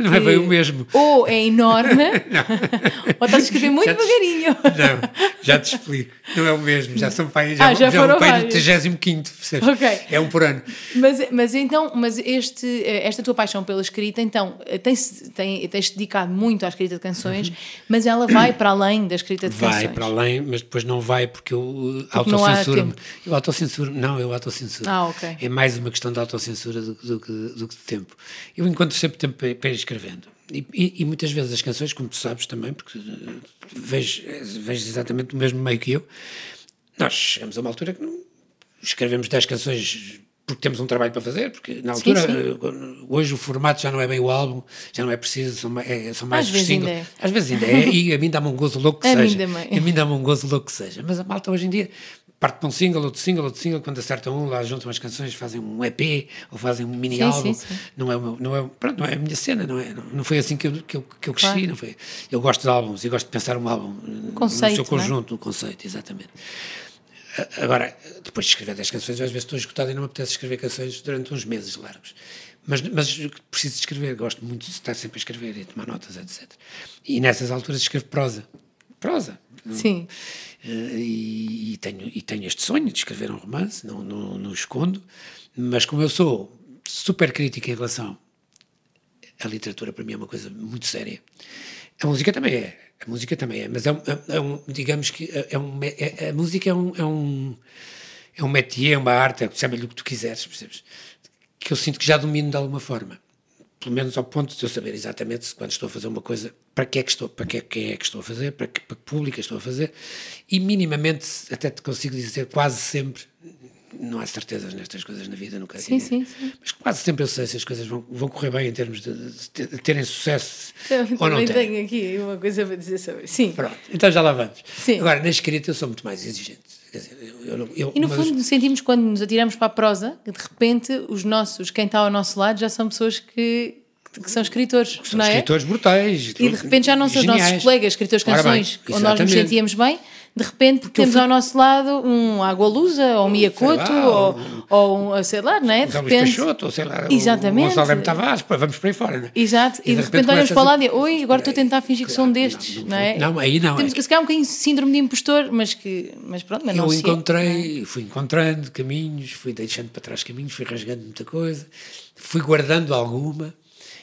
Não é bem o mesmo. Ou é enorme, ou estás a escrever muito Já te- devagarinho. Não, já te explico. Não é o mesmo. Já são pai, já, Ah, já já foram vou para vários. o 35 percebes? Ok. É um por ano. Mas, mas então, mas este, eh, esta tua paixão pela escrita, então, eh, tens, tem, tens dedicado muito à escrita de canções, mas ela vai para além da escrita de Vai canções. para além, mas depois não vai porque eu há autocensuro-me. Eu autocensuro não, eu autocensuro. Ah, ok. É mais uma questão de autocensura do, que- do, que, do que de tempo. Eu encontro sempre tempo para, ir escrevendo. E, e- e muitas vezes as canções, como tu sabes também, porque uh, vejo, vejo exatamente o mesmo meio que eu, nós chegamos a uma altura que não, escrevemos 10 canções porque temos um trabalho para fazer, porque na Sim, altura, sim. uh, hoje o formato já não é bem o álbum, já não é preciso, são, ma- é- são mais Às vezes ainda é. Às vezes ainda é, e a mim dá-me um gozo louco que A mim seja. também. A mim dá-me um gozo louco que seja. Mas a malta hoje em dia parte para um single, outro single, outro single, quando acertam um, lá juntam as canções, fazem um EP ou fazem um mini álbum. sim, sim. Não, é não, é, pronto, não é a minha cena, não, é, não, não foi assim que eu, que eu, que eu cresci. Claro. Não foi. Eu gosto de álbuns, eu gosto de pensar um álbum no Conceito, seu não é? conjunto, no conceito, exatamente. Agora, depois de escrever 10 canções, às vezes estou esgotado e não me apetece escrever canções durante uns meses largos. Mas, mas preciso de escrever, gosto muito de estar sempre a escrever e tomar notas, etc. E nessas alturas escrevo prosa. Prosa. Sim. Eh, e, e tenho, e tenho este sonho de escrever um romance, não, não, não escondo, mas como eu sou super crítico em relação à literatura, para mim é uma coisa muito séria. A música também é, a música também é, mas é um, é- é um digamos que é um, me- é- a música é um, é um, é um métier, é uma arte, é- chama-lhe o que tu quiseres, percebes? Que eu sinto que já domino de alguma forma pelo menos ao ponto de eu saber exatamente quando estou a fazer uma coisa, para que é que estou, para que, é- quem é que estou a fazer, para que, para que público estou a fazer, e minimamente até te consigo dizer quase sempre, não há certezas nestas coisas na vida, nunca Sim, sim, sim. mas quase sempre eu sei se as coisas vão, vão correr bem em termos de, de ter- de terem sucesso Eu ou não terem. tenho aqui uma coisa para dizer sobre isso. Sim. Pronto, então já lá vamos. Sim. Agora, na escrita eu sou muito mais exigente. Dizer, eu, eu, eu, E no mas- fundo sentimos quando nos atiramos para a prosa que de repente os nossos, quem está ao nosso lado, já são pessoas que, que são escritores, são não é? escritores brutais. E de repente já não são os nossos colegas, escritores de bem, canções, onde nós nos sentíamos bem, de repente eu temos fui- ao nosso lado um Água Lusa, ou um Miyakoto, lá, ou, ou um, sei lá, não é? De repente. Peixoto, ou sei lá, Exatamente. o Gonçalo Tavares, vamos por aí fora, não é? Exato, e, de repente, olhamos começas para a- lado e oi, agora estou a tentar fingir que sou um destes, Não, não, não é? não, aí não, Temos é. que se calhar um bocadinho de síndrome de impostor, mas que, mas pronto, mas Eu não se é, encontrei, fui encontrando caminhos, fui deixando para trás caminhos, fui rasgando muita coisa, fui guardando alguma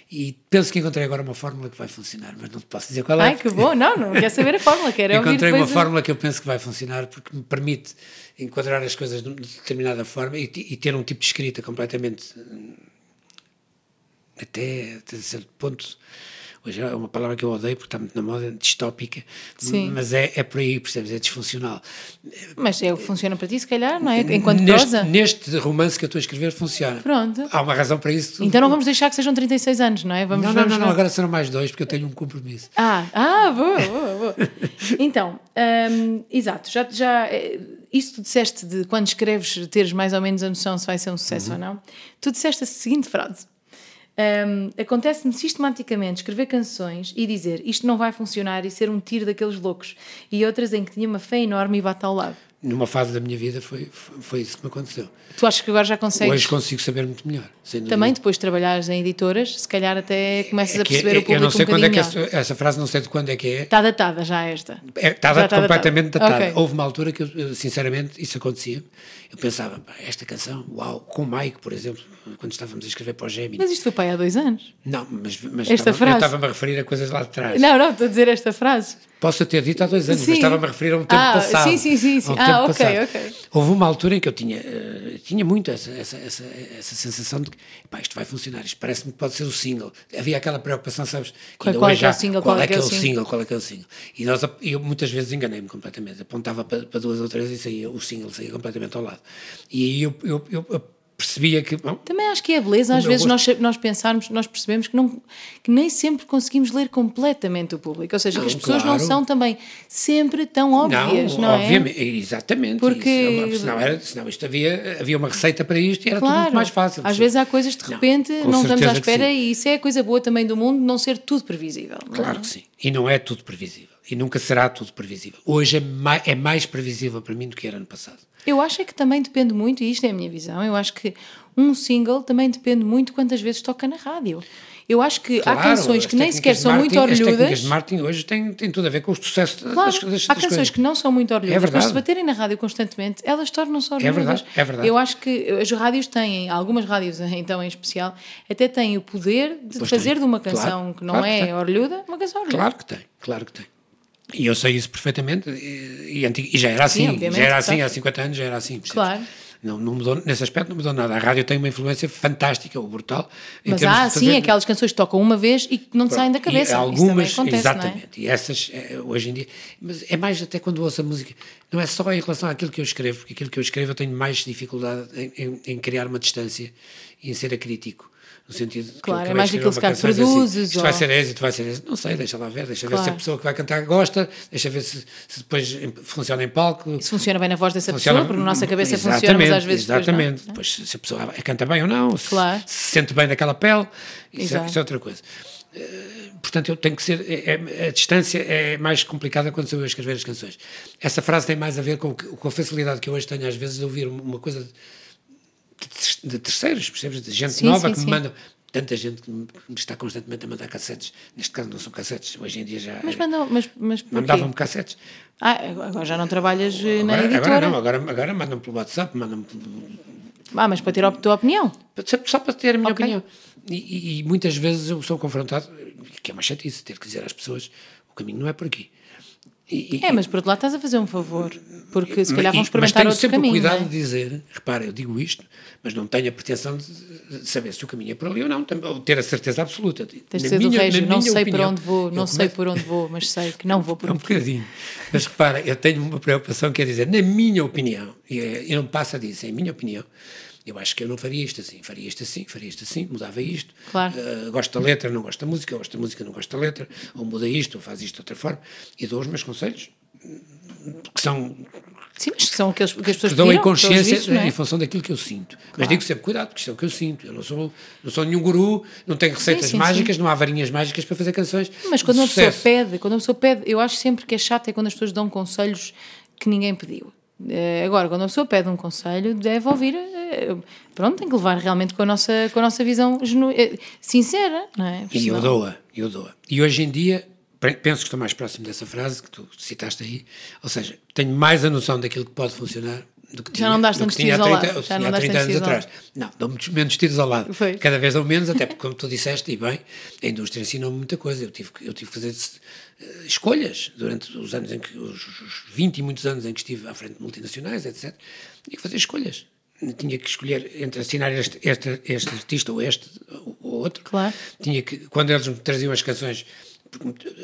e penso que encontrei agora uma fórmula que vai funcionar, mas não te posso dizer qual é. Ai, que bom, não, não quer saber a fórmula, quero Encontrei uma fórmula que eu penso que vai funcionar porque me permite enquadrar as coisas de determinada forma e, e ter um tipo de escrita completamente hum, até, até certo ponto hoje é uma palavra que eu odeio porque está muito na moda, distópica Sim. mas é, é por aí, percebes, é disfuncional Mas é o que funciona para ti, se calhar, não é? Enquanto neste, prosa. neste romance que eu estou a escrever funciona Pronto. há uma razão para isso Então não vamos deixar que sejam 36 anos, não é? Vamos, não, não, vamos não, não, agora serão mais dois porque eu tenho um compromisso Ah, ah, boa, boa, boa. Então, hum, exato, já, já eh, isso tu disseste de quando escreves teres mais ou menos a noção se vai ser um sucesso ou não. Tu disseste a seguinte frase. Hum, Acontece-me sistematicamente escrever canções e dizer isto não vai funcionar e ser um tiro daqueles loucos e outras em que tinha uma fé enorme e bate ao lado. Numa fase da minha vida foi, foi, isso que me aconteceu. Tu achas que agora já consegues? Hoje consigo saber muito melhor. Também depois de trabalhares em editoras, se calhar até começas É a que- perceber é- o público Eu não sei um quando é que essa, essa frase, não sei de quando é que é. Está datada já esta. É, está Já está completamente datado. datada. Ok. Houve uma altura que, eu, sinceramente, isso acontecia. Eu pensava, esta canção, uau, com o Mike, por exemplo, quando estávamos a escrever para o Gemini. Mas isto foi para aí há dois anos. Não, mas, mas Esta estava, frase. eu estava-me a referir a coisas lá de trás. Não, não, estou a dizer esta frase. Posso ter dito há dois anos, Sim. mas estava-me a referir a um tempo Ah, passado. sim, sim, sim, sim. Ah, ok, passado. ok. Houve uma altura em que eu tinha, eh, tinha muito essa, essa, essa, essa sensação de que pá, isto vai funcionar, isto parece-me que pode ser o single. Havia aquela preocupação, sabes? Qual- qual é que é o single, Qual, qual é que é o single? Qual é que é o single? E nós, eu muitas vezes enganei-me completamente. Apontava para, para duas ou três e saía, o single saía completamente ao lado. E aí eu, eu- eu percebia que. bom, Também acho que é a beleza, às vezes nós, nós pensarmos, nós percebemos que, não, que nem sempre conseguimos ler completamente o público. Ou seja, que Não, as pessoas não claro. são também sempre tão óbvias, não, é? obviamente, exatamente. Porque- isso é senão, era, senão isto havia, havia uma receita para isto e era tudo Claro, muito mais fácil. às vezes há coisas que de Não, repente com não estamos à que espera e isso é a coisa boa também do mundo, não ser tudo previsível. não é? Claro que sim. E não é tudo previsível. E nunca será tudo previsível. Hoje é mais, é mais previsível para mim do que era ano passado. Eu acho é que também depende muito, e isto é a minha visão, eu acho que um single também depende muito quantas vezes toca na rádio. Eu acho que há Claro, canções as que nem sequer são muito marketing- As técnicas orlhudas. de marketing hoje têm, têm tudo a ver com o sucesso das, Claro, das, das há canções coisas. que não são muito orlhudas, É mas se baterem na rádio constantemente, elas tornam-se orlhudas. verdade, é verdade. Eu acho que as rádios têm, algumas rádios então em especial, até têm o poder de Pois fazer tem. de uma Claro, canção que não claro que é orlhuda, uma canção orlhuda. Claro que tem, claro que tem. E eu sei isso perfeitamente, e, e e já era Sim, assim, já era assim há 50 anos, já era assim. Claro. Não, não mudou, nesse aspecto não mudou nada. A rádio tem uma influência fantástica, ou brutal. Mas há, sim, fazer- aquelas canções que tocam uma vez e que não te saem da E cabeça. algumas, Isso também acontece, exatamente. não é? E essas, eh, hoje em dia. Mas é mais até quando ouço a música. Não é só em relação àquilo que eu escrevo, porque aquilo que eu escrevo eu tenho mais dificuldade em, em- em criar uma distância e em ser acrítico. No sentido de que Claro, eu é mais daquilo que se produzes Isto vai ou- ser êxito, vai ser êxito. Não sei, deixa lá ver, deixa ver se a Claro. pessoa que vai cantar gosta, deixa ver se, se depois funciona em palco. Isso funciona bem na voz dessa Funciona- pessoa, porque na nossa cabeça Exatamente, funciona, mas às vezes. Exatamente. Depois, se a pessoa canta bem ou não, se, Claro. se se sente bem naquela pele, isso, é, isso é outra coisa. Eh, Portanto, eu tenho que ser. é- é- a distância é mais complicada quando sou eu a escrever as canções. Essa frase tem mais a ver com, o que- com a facilidade que eu hoje tenho, às vezes, de ouvir uma coisa de, de- terceiros, percebes? De gente Sim, nova sim, que sim. me manda. Tanta gente que me, está constantemente a mandar cassetes. Neste caso, não são cassetes, hoje em dia já. Mas é- mandam, mas, mas mandavam-me cassetes. Ah, agora já não trabalhas eh, na Agora, editora. agora não, agora, agora mandam-me pelo WhatsApp, mandam-me Ah, mas para ter a tua opinião. Só- para ter a minha Ok. opinião. E, e- e muitas vezes eu sou confrontado, que é uma chatice, ter que dizer às pessoas o caminho não é por aqui. E- e- É, mas por outro lado estás a fazer um favor, porque se mas- calhar vão experimentar mas outro tenho sempre caminho. o cuidado é? de dizer, repara, eu digo isto, mas não tenho a pretensão de, saber se o caminho é por ali ou não, ou ter a certeza absoluta. Tens de ser do minha- Régio, na não sei opinião, por onde vou, não sei começo- por onde vou, mas sei que não vou por um aqui. bocadinho. Mas repara, eu tenho uma preocupação que é dizer, na minha opinião, e é- e não passa disso, é a minha opinião, eu acho que eu não faria isto assim, faria isto assim, faria isto assim, mudava isto. Claro. Uh, gosto da letra, não gosto da música, gosto da música, não gosto da letra, ou muda isto, ou faz isto de outra forma, e dou os meus conselhos, que são Sim, mas que são aqueles que as pessoas que dou em consciência vistos, é? em função daquilo que eu sinto. Mas digo sempre, cuidado, porque isto é o que eu sinto. Eu não sou, não sou nenhum guru, não tenho receitas sim, mágicas, não há varinhas mágicas para fazer canções. Mas quando uma pessoa pede, quando uma pessoa pede, eu acho sempre que é chato é quando as pessoas dão conselhos que ninguém pediu. Eh, Agora, quando uma pessoa pede um conselho, deve ouvir. eh, Pronto, tem que levar realmente com a nossa, com a nossa visão genu- eh, sincera, não é? E eu dou-a, eu dou-a. E hoje em dia, pe- penso que estou mais próximo dessa frase que tu citaste aí, ou seja, tenho mais a noção daquilo que pode funcionar do que Já tinha, não dás tantos tiros ao 30, lado, já não há dás 30 tantos anos atrás. Não, dou muitos menos tiros ao lado. Foi. Cada vez dou menos, até porque, como tu disseste, e bem, a indústria ensinou-me muita coisa. Eu tive, que- eu tive que fazer eh, escolhas durante os anos em que, os, os 20 e muitos anos em que estive à frente de multinacionais, etc. Tinha que fazer escolhas. Tinha que escolher entre assinar este, este, este artista ou este ou outro. Claro. Tinha que, quando eles me traziam as canções,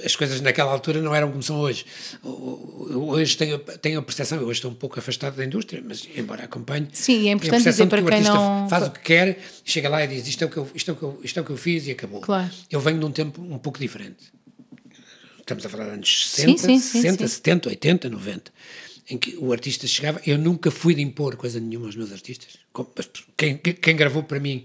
as coisas naquela altura não eram como são hoje. Hoje tenho, tenho a percepção, hoje estou um pouco afastado da indústria, mas embora acompanhe. Sim, é importante dizer que para o quem não- Faz o que quer, chega lá e diz isto é o que eu, isto é o que eu, isto é o que eu fiz e acabou. Claro. Eu venho de um tempo um pouco diferente. Estamos a falar de anos 60, Sim, sim, sim, 60 sim. 70, 80, 90. em que o artista chegava, eu nunca fui de impor coisa nenhuma aos meus artistas. Quem, quem gravou para mim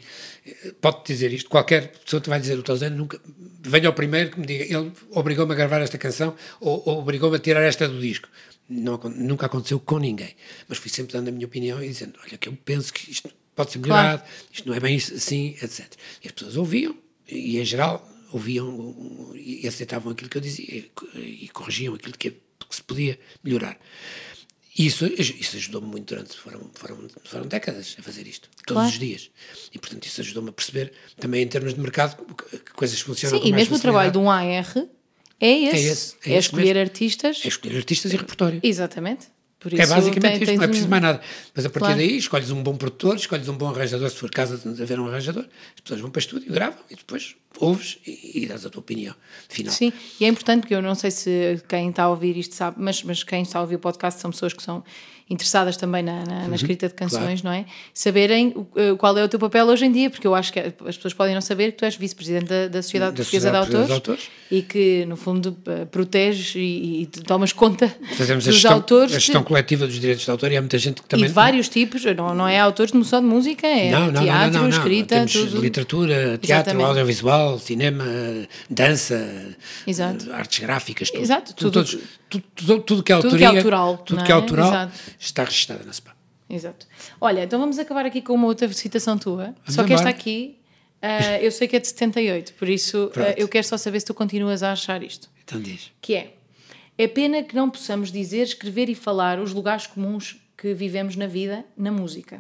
pode dizer isto, qualquer pessoa te vai dizer o Tausano, nunca venha ao primeiro que me diga, ele obrigou-me a gravar esta canção ou, ou obrigou-me a tirar esta do disco. Não, nunca aconteceu com ninguém, mas fui sempre dando a minha opinião e dizendo, olha, que eu penso que isto pode ser melhorado, claro. isto não é bem assim, etc. E as pessoas ouviam, e em geral ouviam e aceitavam aquilo que eu dizia e corrigiam aquilo que, que se podia melhorar. Isso, isso ajudou-me muito durante, foram, foram, foram décadas a fazer isto, todos claro. os dias. E, portanto, isso ajudou-me a perceber, também em termos de mercado, que coisas funcionam Sim, e mesmo o trabalho de um AR é esse. É, esse, é, é escolher mesmo. artistas. É escolher artistas e repertório. Exatamente. Por é basicamente tem, isto, não é preciso mais nada. Mas a partir claro. daí escolhes um bom produtor, escolhes um bom arranjador, se for caso de haver um arranjador, as pessoas vão para o estúdio, gravam e depois ouves e, e dás a tua opinião final. Sim, e é importante que eu não sei se quem está a ouvir isto sabe, mas, mas quem está a ouvir o podcast são pessoas que são interessadas também na, na, na uhum, escrita de canções, claro. não é? Saberem uh, qual é o teu papel hoje em dia, porque eu acho que as pessoas podem não saber que tu és vice-presidente da, da Sociedade da Portuguesa de Autores, Autores, e que, no fundo, uh, proteges e, e, tomas conta Fazemos dos a gestão, autores. A gestão coletiva dos direitos de autor e há muita gente que também. E vários tipos, não, não é autores só de música, é não, não, teatro, não, escrita, Temos tudo. literatura, teatro, Exatamente. audiovisual, cinema, dança, Exato. artes gráficas, tudo. Exato, tudo. Tudo, tudo, tudo, que é autoria, tudo que é autoral, tudo que é, é? autoral está registada na SPA. Exato. Olha, então vamos acabar aqui com uma outra citação tua. Vamos só que esta aqui, uh, eu sei que é de 78, por isso uh, eu quero só saber se tu continuas a achar isto. Então diz. Que é: É pena que não possamos dizer, escrever e falar os lugares comuns que vivemos na vida, na música.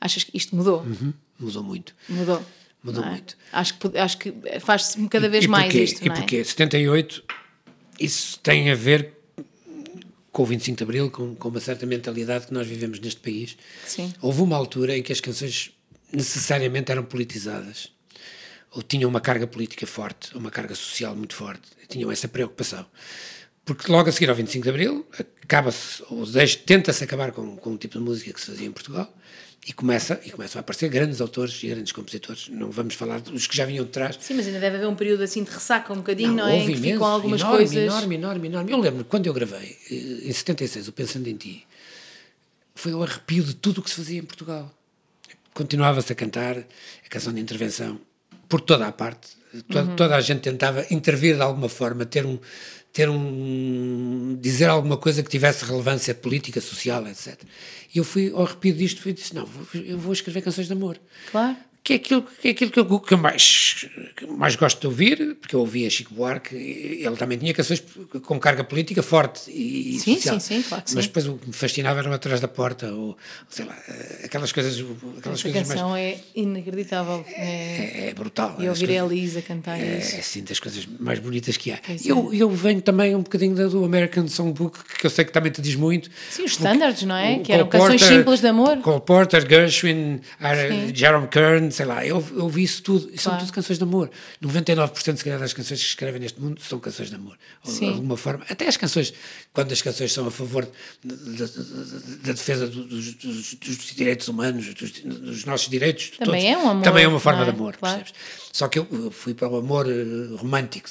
Achas que isto mudou? Uhum. Mudou muito. Mudou. Mudou é? muito. Acho que, acho que faz-se cada vez e, e mais isto. E é? porquê? 78, isso tem a ver com o 25 de Abril, com, com uma certa mentalidade que nós vivemos neste país. Sim. Houve uma altura em que as canções necessariamente eram politizadas, ou tinham uma carga política forte, uma carga social muito forte, tinham essa preocupação. Porque logo a seguir ao 25 de Abril, acaba-se, ou tenta-se acabar com, com o tipo de música que se fazia em Portugal, e, começa, e começam a aparecer grandes autores e grandes compositores. Não vamos falar dos que já vinham de trás. Sim, mas ainda deve haver um período assim de ressaca um bocadinho, não, não é? Houve em que ficam algumas enorme, coisas. Enorme, enorme, enorme. Eu lembro quando eu gravei, eh, em 76, o Pensando em Ti, foi o arrepio de tudo o que se fazia em Portugal. Continuava-se a cantar a canção de intervenção por toda a parte. Toda, uhum. toda a gente tentava intervir de alguma forma, ter um, ter um dizer alguma coisa que tivesse relevância política, social, etc. E eu fui ao arrepio disto e disse, não, eu vou escrever canções de amor. Claro que é aquilo, que, é aquilo que, eu, que mais, que mais gosto de ouvir, porque eu ouvia Chico Buarque, ele também tinha canções com carga política forte e sim, social. Sim, sim, claro que Mas sim. depois o que me fascinava era atrás da porta, ou sei lá, aquelas coisas. Aquelas Essa coisas canção mais, é inacreditável. É, é, é brutal. E ouvir a Elisa cantar é, isso. É assim das coisas mais bonitas que há. eu, eu venho também um bocadinho do American Songbook, que eu sei que também te diz muito. Sim, os standards, não é? que eram canções simples de amor. Cole Porter, Gershwin, Jerome Kern, sei lá, eu, eu ouvi isso tudo. E são tudo canções de amor. 99% se calhar das canções que se escrevem neste mundo são canções de amor. Ou, de alguma forma. Até as canções, quando as canções são a favor da, defesa dos, dos, dos, direitos humanos, dos, dos nossos direitos. Também todos, é um amor. Também é uma forma é? de amor, claro. percebes? Só que eu fui para o amor eh, romântico,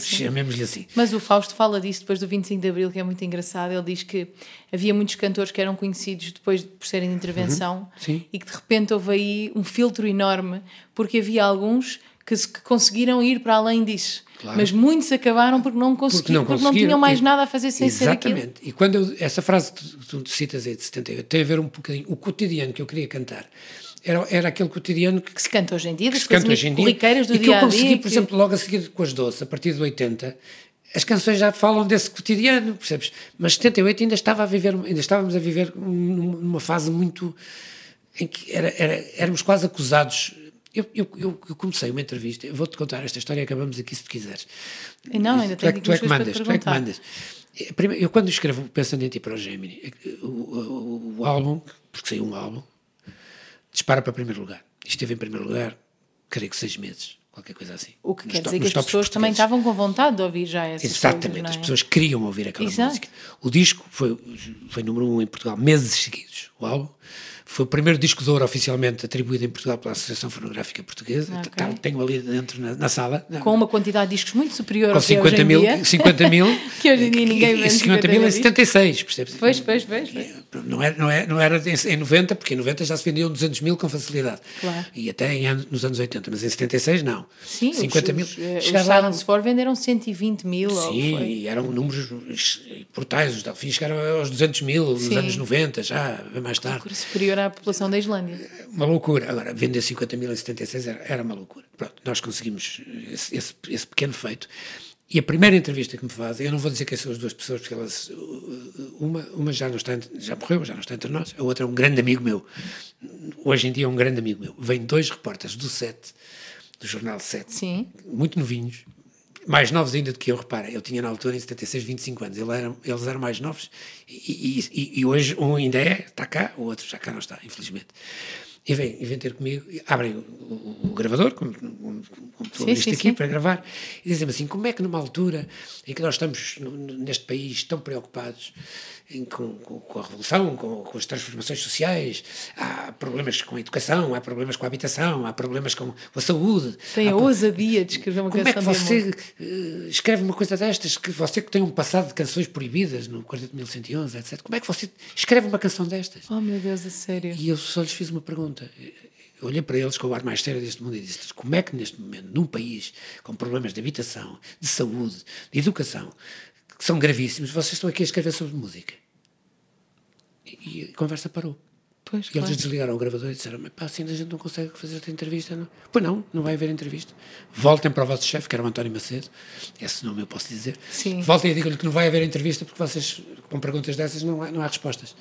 chamemos-lhe assim. Mas o Fausto fala disso depois do 25 de Abril, que é muito engraçado. Ele diz que havia muitos cantores que eram conhecidos depois por serem de intervenção uhum, e que de repente houve aí um filtro enorme, porque havia alguns que, que conseguiram ir para além disso. Claro. Mas muitos acabaram porque não, conseguiram, porque, não, porque não tinham mais nada a fazer sem Exatamente. ser aquilo. Exatamente. E quando eu, essa frase que tu, tu citas aí de 78 tem a ver um bocadinho o cotidiano que eu queria cantar era, era aquele cotidiano que, que se canta hoje em dia, que se canta hoje em dia, do e que eu consegui, dia, por exemplo, logo a seguir com as doces, a partir de 80, as canções já falam desse cotidiano, percebes? Mas 78 ainda estava a viver, ainda estávamos a viver numa fase muito em que era, era, éramos quase acusados. Eu, eu, eu comecei uma entrevista, vou-te contar esta história, acabamos aqui se tu quiseres. Não, ainda tenho tu, é, tu é que mandas, tu é que mandas. Eu quando escrevo Pensando em Ti para o Gemini, o, o, o álbum, porque saiu um álbum, dispara para primeiro lugar. Esteve em primeiro lugar, creio que seis meses, qualquer coisa assim. O que Nos quer dizer que as pessoas também estavam com vontade de ouvir já essas Exatamente, coisas, não as é? pessoas queriam ouvir aquela Exato. música. O disco foi, foi número um em Portugal meses seguidos. O álbum foi o primeiro disco de ouro oficialmente atribuído em Portugal pela Associação Fonográfica Portuguesa. Ok. Tá- Tenho ali dentro na, na sala. Com uma quantidade de discos muito superior com ao que é hoje 50 em mil, dia. 50 mil. Que hoje em dia ninguém vende 50 mil em discos. 76, percebes? Pois, pois, pois, pois. Não era, não, era, não era em em 90, porque em 90 já se vendiam 200 mil com facilidade. Claro. E até em nos anos 80, mas em 76 não. Sim, 50 os, mil. Os, eh, os a- Silence For venderam 120 mil. ou Sim, foi. e eram números brutais. Os Delfins chegaram aos 200 mil nos Sim. anos 90, já bem mais tarde. Superior à população da Islândia. Uma loucura. Agora, vender 50 mil em 76 era, era uma loucura. Pronto, nós conseguimos esse, esse, esse pequeno feito. E a primeira entrevista que me fazem, eu não vou dizer quem são as duas pessoas, porque elas. Uma, uma já, não está, já morreu, já não está entre nós, a outra é um grande amigo meu. Hoje em dia é um grande amigo meu. Vêm dois repórteres do SET, do Jornal 7, Sim. muito novinhos, mais novos ainda do que eu, repara. Eu tinha na altura, em 76, 25 anos. Ele era- eles eram mais novos e, e- e- hoje um ainda é, está cá, o outro já cá não está, infelizmente. E vem, e vem ter comigo, abrem o, o- o gravador, como, como, como estou Sim, sim, aqui, sim. para gravar, e dizem-me assim: como é que numa altura em que nós estamos neste país tão preocupados em- com, com- com a revolução, com, com as transformações sociais, há problemas com a educação, há problemas com a habitação, há problemas com a saúde. Tem a ousadia de escrever uma como é que canção de você eh, escreve uma coisa destas? Que você que tem um passado de canções proibidas no 40.111, etc. Como é que você escreve uma canção destas? Oh meu Deus, a sério. E eu só lhes fiz uma pergunta. Eu olhei para eles com o ar mais sério deste mundo e disse como é que neste momento, num país com problemas de habitação, de saúde, de educação, que são gravíssimos, vocês estão aqui a escrever sobre música? E, e a conversa parou. Pois, E claro. eles desligaram o gravador e disseram: Mas pá, assim a gente não consegue fazer esta entrevista, não? Pois não, não vai haver entrevista. Voltem para o vosso chefe, que era o António Macedo, esse nome eu posso dizer. Sim. Voltem e digam-lhe que não vai haver entrevista porque vocês, com perguntas dessas, não há, não há respostas.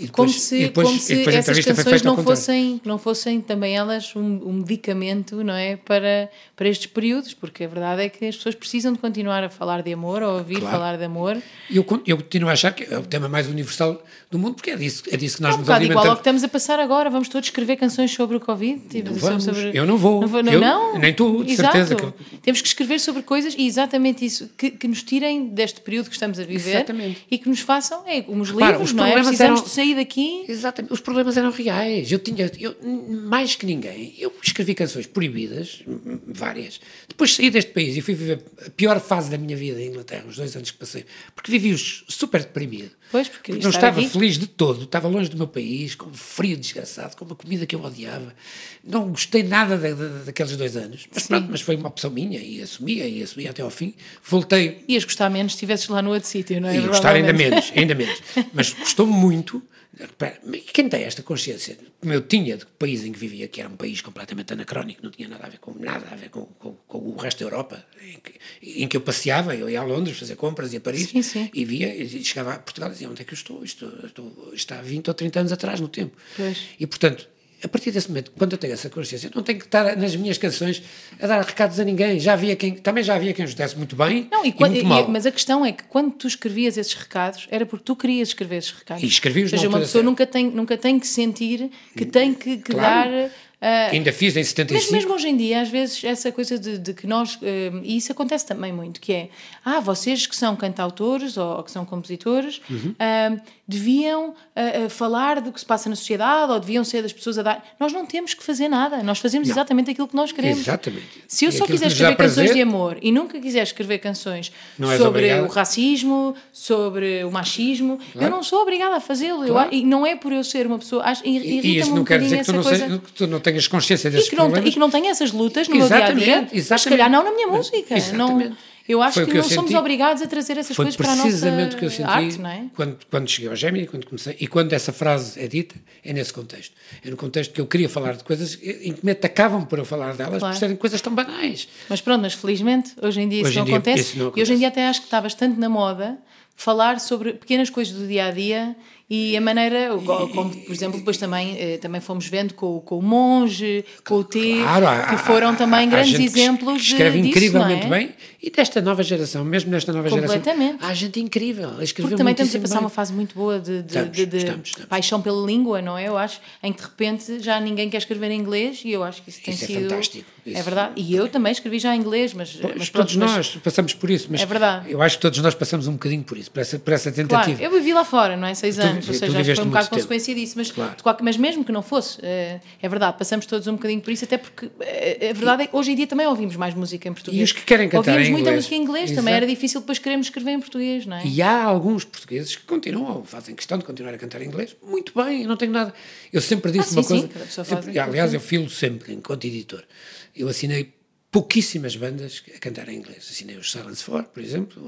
E Como depois- se, depois- como se depois essas canções não fossem, não fossem também elas um, um medicamento, não é? Para, para estes períodos, porque a verdade é que as pessoas precisam de continuar a falar de amor, ou ouvir Claro. falar de amor. E eu, eu continuo a achar que é o tema mais universal do mundo, porque é disso, é disso que nós É um nos bocado igual ao que alimentamos. estamos a passar agora. Vamos todos escrever canções sobre o Covid. Tipo, Não vamos. sobre- Eu não vou. vou- não, Eu- não. nem tu, de Exato. certeza que- Temos que escrever sobre coisas e exatamente isso, que, que nos tirem deste período que estamos a viver Exatamente. e que nos façam, é, como os Repara, livros, os não é? Precisamos eram- de sair daqui. Exatamente. Os problemas eram reais. Eu tinha, eu, mais que ninguém, eu escrevi canções proibidas, várias. Depois saí deste país e fui viver a pior fase da minha vida em Inglaterra, os dois anos que passei, porque vivi os super deprimido. Pois, porque não estar estava aqui- feliz de todo, estava longe do meu país, com um frio desgraçado, com uma comida que eu odiava. Não gostei nada da- da- daqueles dois anos. Mas pronto, mas foi uma opção minha e assumia e assumia até ao fim. Voltei Ias gostar menos se estivesses lá no outro sítio, não é? e gostar ainda menos, ainda menos. Mas custou-me muito. Repara, quem tem esta consciência, como eu tinha do país em que vivia, que era um país completamente anacrónico, não tinha nada a ver com nada a ver com, com, com o resto da Europa, em que, em que eu passeava, eu ia a Londres fazer compras, ia a Paris Sim, sim. e via, e chegava a Portugal e dizia onde é que eu estou? Isto, estou está há 20 ou 30 anos atrás no tempo. Pois. E portanto, a partir desse momento, quando eu tenho essa consciência, eu não tenho que estar nas minhas canções a dar recados a ninguém. Já havia quem, também já havia quem os desse muito bem Não, e e, quando- muito e- mal. mas a questão é que quando tu escrevias esses recados, era porque tu querias escrever esses recados. E escrevi-os Ou seja, uma pessoa certa. nunca tem, nunca tem que sentir que tem que, que Claro. dar. ah, Ainda fiz em mas 75. mesmo hoje em dia, às vezes, essa coisa de, de que nós. eh, e isso acontece também muito, que é. Ah, vocês que são cantautores ou, ou que são compositores Uhum. ah, deviam ah, ah, falar do que se passa na sociedade ou deviam ser das pessoas a dar. Nós não temos que fazer nada, nós fazemos exatamente aquilo que nós queremos. Exatamente. Se eu E só quiser escrever canções prazer- de amor e nunca quiser escrever canções Não sobre o racismo, sobre o machismo, eu não sou obrigada a fazê-lo. Claro. E não é por eu ser uma pessoa. acho- E, e isso um não quer bocadinho dizer que tu não, que tu não tenhas consciência E desses que, não, problemas. e que não tenha essas lutas no meu dia a Exatamente, dia. Mas se exatamente. calhar não na minha música. Não, Exatamente. Eu acho Foi que, que eu não somos senti. obrigados a trazer essas coisas para a nossa precisamente o que eu senti arte, não é? quando, quando cheguei ao Gemini, quando comecei, e quando essa frase é dita, é nesse contexto. É no contexto que eu queria falar de coisas em que me atacavam por eu falar delas, Claro. por serem coisas tão banais. Mas pronto, mas felizmente hoje em dia Hoje isso, em não, dia acontece. isso não E hoje acontece. em dia até acho que está bastante na moda falar sobre pequenas coisas do dia a dia e a maneira, como por exemplo, depois também, eh, também fomos vendo com, o- com o monge, com o T, Claro, há- que foram há- também há grandes exemplos que de- escreve disso, incrivelmente é? bem e desta nova geração, mesmo nesta nova geração, Completamente. há gente incrível Porque também estamos a passar bem. uma fase muito boa de, de- Estamos, de- de estamos, estamos. paixão pela língua, não é? Eu acho, em que de repente já ninguém quer escrever em inglês e eu acho que isso tem Isso é sido. fantástico. Isso É Isso. verdade. E eu também escrevi já em inglês, mas, mas Mas pronto, todos mas- nós passamos por isso, mas É verdade. eu acho que todos nós passamos um bocadinho por isso, por essa, por essa Claro, tentativa. eu vivi lá fora, não é? Seis Tu- anos, ou tu seja, acho que viveste foi um bocado consequência disso, mas, Claro. qualquer- mas mesmo que não fosse, eh, é verdade, passamos todos um bocadinho por isso, até porque eh, a verdade é que hoje em dia também ouvimos mais música em português. E os que querem cantar Ouvimos em muita inglês. música em inglês, também Exato. era difícil depois queremos escrever em português, não é? E há alguns portugueses que continuam, fazem questão de continuar a cantar em inglês. Muito bem, eu não tenho nada. Eu sempre disse Ah, sim, uma sim, coisa. pessoa sempre- aliás, eu filo sempre enquanto editor. Eu assinei pouquíssimas bandas a cantar em inglês. Assinei os Silence 4, por exemplo.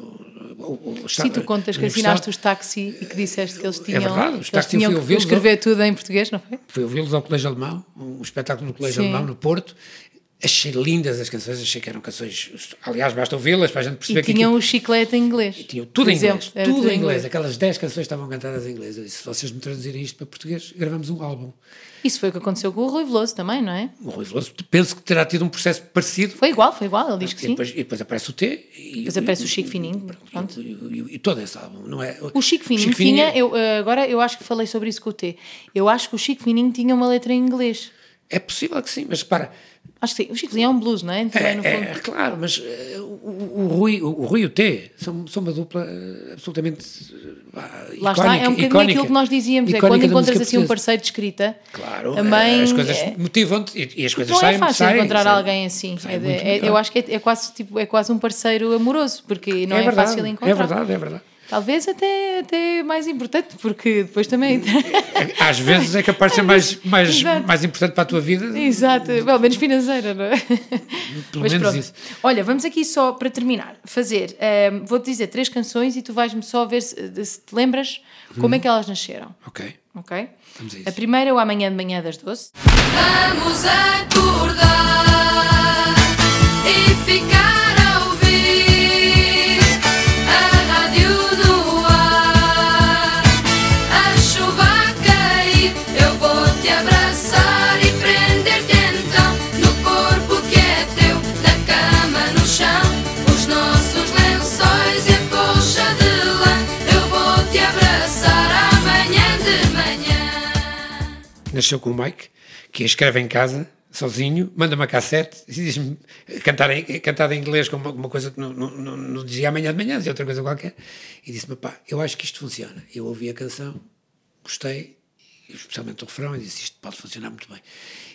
Ou, ou, ou, Sim, tu contas que assinaste os táxi e que disseste que eles tinham, É verdade, os táxi tinham que escrever tudo em português, não foi? Fui ouvi-los ao Colégio Alemão, um espetáculo no Colégio Sim. Alemão, no Porto. Achei lindas as canções, achei que eram canções. Aliás, basta ouvi-las para a gente perceber E que tinham aquilo- o chiclete em inglês. tinham tudo em inglês. era Tudo em inglês. Aquelas 10 canções estavam cantadas em inglês. Eu disse: se vocês me traduzirem isto para português, gravamos um álbum. Isso foi o que aconteceu com o Rui Veloso também, não é? O Rui Veloso, penso que terá tido um processo parecido. Foi igual, foi igual, ele diz que e, sim. depois, e depois aparece o T. E, Depois aparece o Chico Fininho, pronto. E, e- e todo esse álbum, não é? O Chico Fininho tinha, eu, eh, agora eu acho que falei sobre isso com o T. Eu acho que o Chico Fininho tinha uma letra em inglês. É possível que sim, mas para. Acho que sim. O Chico é um blues, não é? Também, no É, fundo. é, claro, mas eh, o, o, Rui, o, o Rui e o T são, são uma dupla eh, absolutamente eh, Lá está, é um bocadinho aquilo que nós dizíamos, é quando encontras assim um parceiro de escrita, Claro, também as coisas é- motivam-te e, e as coisas não saem é fácil saem, encontrar saem. alguém assim. É de- é- eu acho que é, é quase, tipo, é quase um parceiro amoroso, porque não é, verdade, fácil encontrar. É verdade, é verdade. Talvez até, até mais importante, porque depois também. Às vezes é capaz de ser mais, mais, Exato. mais importante para a tua vida. Exato, pelo menos financeira, não é? Pelo Mas menos pronto. isso. Olha, vamos aqui só para terminar, fazer. ehm, Vou-te dizer três canções e tu vais-me só ver se, se te lembras como é que elas nasceram. Ok. Ok? Vamos a isso. A primeira é o Amanhã de Manhã das Doce. Vamos acordar e Nasceu com o Mike, que escreve em casa, sozinho, manda uma cassete e diz-me cantar em, cantada em inglês com uma, uma coisa que não, não, não, não dizia amanhã de manhã, dizia outra coisa qualquer. E disse-me, pá, eu acho que isto funciona. Eu ouvi a canção, gostei, especialmente o refrão, e disse, isto pode funcionar muito bem.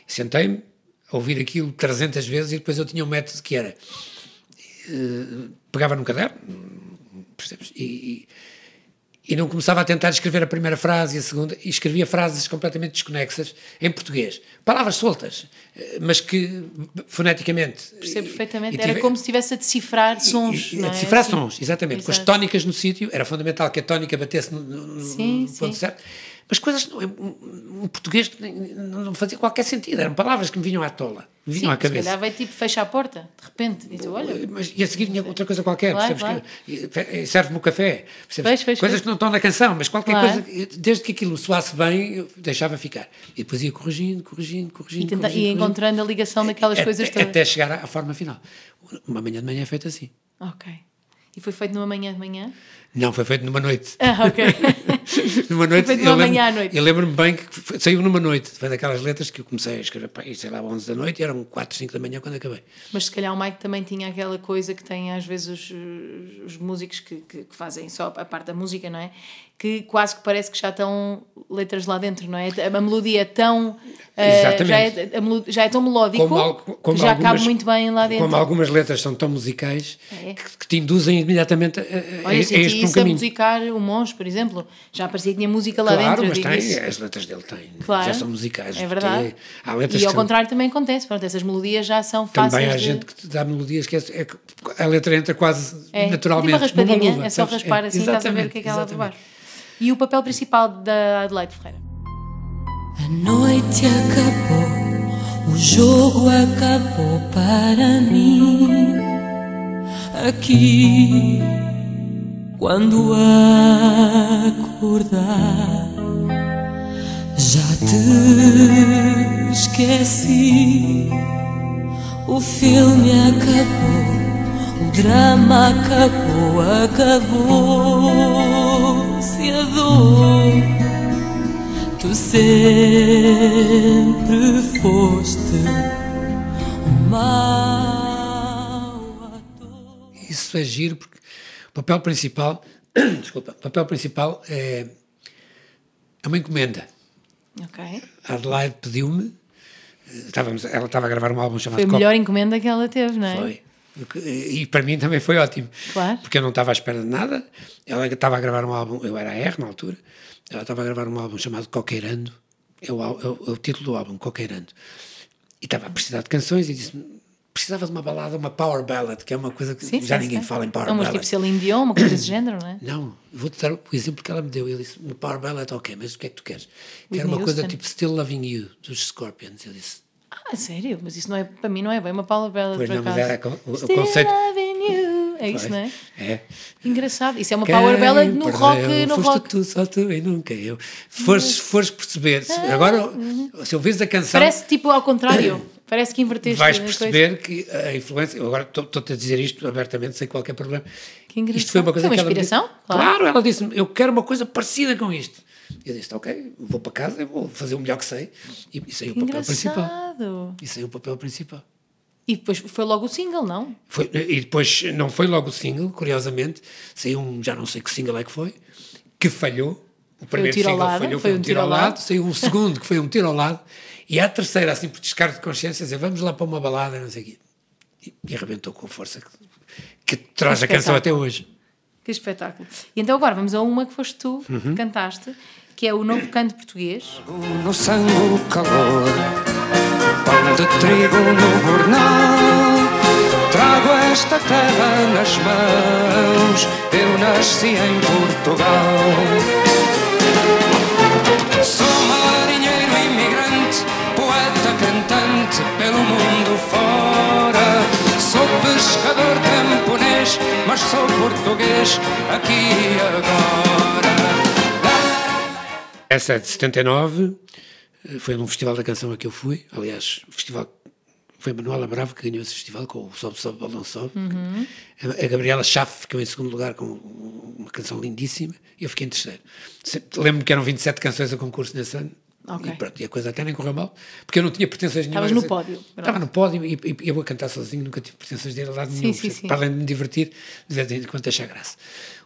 Sentei-me a ouvir aquilo 300 vezes e depois eu tinha um método que era, eh, pegava num caderno, percebes? E, e, e não começava a tentar escrever a primeira frase e a segunda, e escrevia frases completamente desconexas em português. Palavras soltas, eh, mas que foneticamente. Percebo perfeitamente. e Era tive- como se estivesse a decifrar sons. e- e a é? decifrar Assim. sons, exatamente. Com as Exato. tónicas no sítio, era fundamental que a tónica batesse no, no- no- Sim, no ponto sim. certo. Mas coisas, um, português que não fazia qualquer sentido, eram palavras que me vinham à tola, me vinham Sim, à se cabeça. calhar vai tipo fecha a porta, de repente, e tu, olha, Mas, e a seguir tinha outra coisa qualquer, Claro, Serve-me o café. percebes? Coisas que não estão na canção, mas qualquer Claro. coisa, desde que aquilo soasse bem, eu deixava ficar. E depois ia corrigindo, corrigindo, corrigindo. e, tenta- corrigindo, e corrigindo. encontrando a ligação daquelas coisas todas. Até chegar à, à forma final. Uma manhã de manhã é feita assim. Ok. E foi feito numa manhã de manhã? Não, foi feito numa noite. Ah, ok. numa noite. eu numa lembro- manhã à noite. Eu lembro-me bem que foi- saiu numa noite. Foi daquelas letras que eu comecei a escrever, pá, sei lá, 11 da noite e eram 4, 5 da manhã quando acabei. Mas se calhar o Mike também tinha aquela coisa que tem às vezes os, os músicos que, que, que fazem só a parte da música, não é? Que quase que parece que já estão letras lá dentro, não é? A melodia é tão. Exatamente. já, é, a já é tão melódico Como como que já algumas- cabe muito bem lá dentro. Como algumas letras são tão musicais É. que, que te induzem imediatamente a, a, a, Olha, a senti este um isso a caminho. musicar o Monge, por exemplo. Já parecia que tinha música lá Claro, dentro. eu mas tem, isso. as letras dele têm, Claro. já são musicais. É verdade. Letras E ao são- contrário também acontece. Pronto, essas melodias já são fáceis Também há de... gente que te dá melodias que é, é que a letra entra quase É, naturalmente. Tipo uma raspadinha, luva, é só raspar assim, estás a ver o que é que ela lá por exatamente. baixo. E o papel principal da Adelaide Ferreira? A noite acabou, o jogo acabou para mim. Aqui, quando acordar, já te esqueci. O filme acabou, o drama acabou, a dor. Tu sempre foste o Isso é giro porque o papel principal, desculpa, o papel principal é, é uma encomenda. Ok. A Adelaide pediu-me, eh, estávamos, ela estava a gravar um álbum chamado Foi a Copa- melhor encomenda que ela teve, não é? Foi. E para mim também foi ótimo. Claro. Porque eu não estava à espera de nada. Ela estava a gravar um álbum, eu era a R na altura, ela estava a gravar um álbum chamado Coqueirando, é o, é o, é o título do álbum, Coqueirando. E estava a precisar de canções e disse precisava de uma balada, uma power ballad, que é uma coisa que Sim, já sim, ninguém sim. fala em power É umas ballad. tipo Celine Dion, uma coisa desse género, não é? Não, vou-te dar o exemplo que ela me deu. Ele disse: uma power ballad, ok, mas o que é que tu queres? Quero uma coisa tipo Still Loving You, dos Scorpions. Eu disse: Ah, sério? Mas isso não é, para mim não é bem uma palavra bela Pois não, mas con- o- o conceito-. É isso, não é? É. Que engraçado. Isso é uma power ballad no Quem rock, no foste rock. tu, só tu e nunca eu. Fores, fores perceber, se- agora, se ouvis a canção, Parece tipo ao contrário. Parece que inverteste vais a coisa. perceber que a influência. Agora estou- estou-te a dizer isto abertamente, sem qualquer problema. Que engraçado. Isto foi uma coisa Foi uma que ela me inspiração? disse. Claro. Claro, ela disse-me: Eu quero uma coisa parecida com isto. Eu disse: Ok, vou para casa, vou fazer o melhor que sei. E, e saiu o papel principal. E saiu o papel principal. E depois foi logo o single, não? Foi- e depois não foi logo o single, curiosamente, saiu um, já não sei que single é que foi, que falhou. O primeiro ao single lado, falhou, foi foi um tiro ao lado, saiu um segundo que foi um tiro ao lado, e a terceira, assim, por descargo de consciência, dizer vamos lá para uma balada, não sei o quê. E, e arrebentou com a força que, que traz a canção até hoje. Que espetáculo. E então agora vamos a uma que foste tu Uhum. que cantaste, que é o novo canto português. No sangue o calor, pão de trigo no jornal. Trago esta terra nas mãos, eu nasci em Portugal. Sou marinheiro imigrante, poeta cantante pelo mundo fora. Sou pescador camponês, mas sou português aqui e agora. Essa é de 79, eh, foi num festival da canção a que eu fui. Aliás, o festival foi Manuela Bravo que ganhou esse festival com o Sobe, Sobe, Balão Sobe. A, a Gabriela Schaff ficou em segundo lugar com uma canção lindíssima e eu fiquei em terceiro. Lembro-me que eram 27 canções a concurso nesse ano. Ok. E pronto, e a coisa até nem correu mal, porque eu não tinha pretensões nenhumas. Estavas no pódio, Estava no pódio e, e- eu a cantar sozinho, nunca tive pretensões de ir a lado Sim, nenhum. sim, sim. Para além de me divertir, de vez em quando achar graça.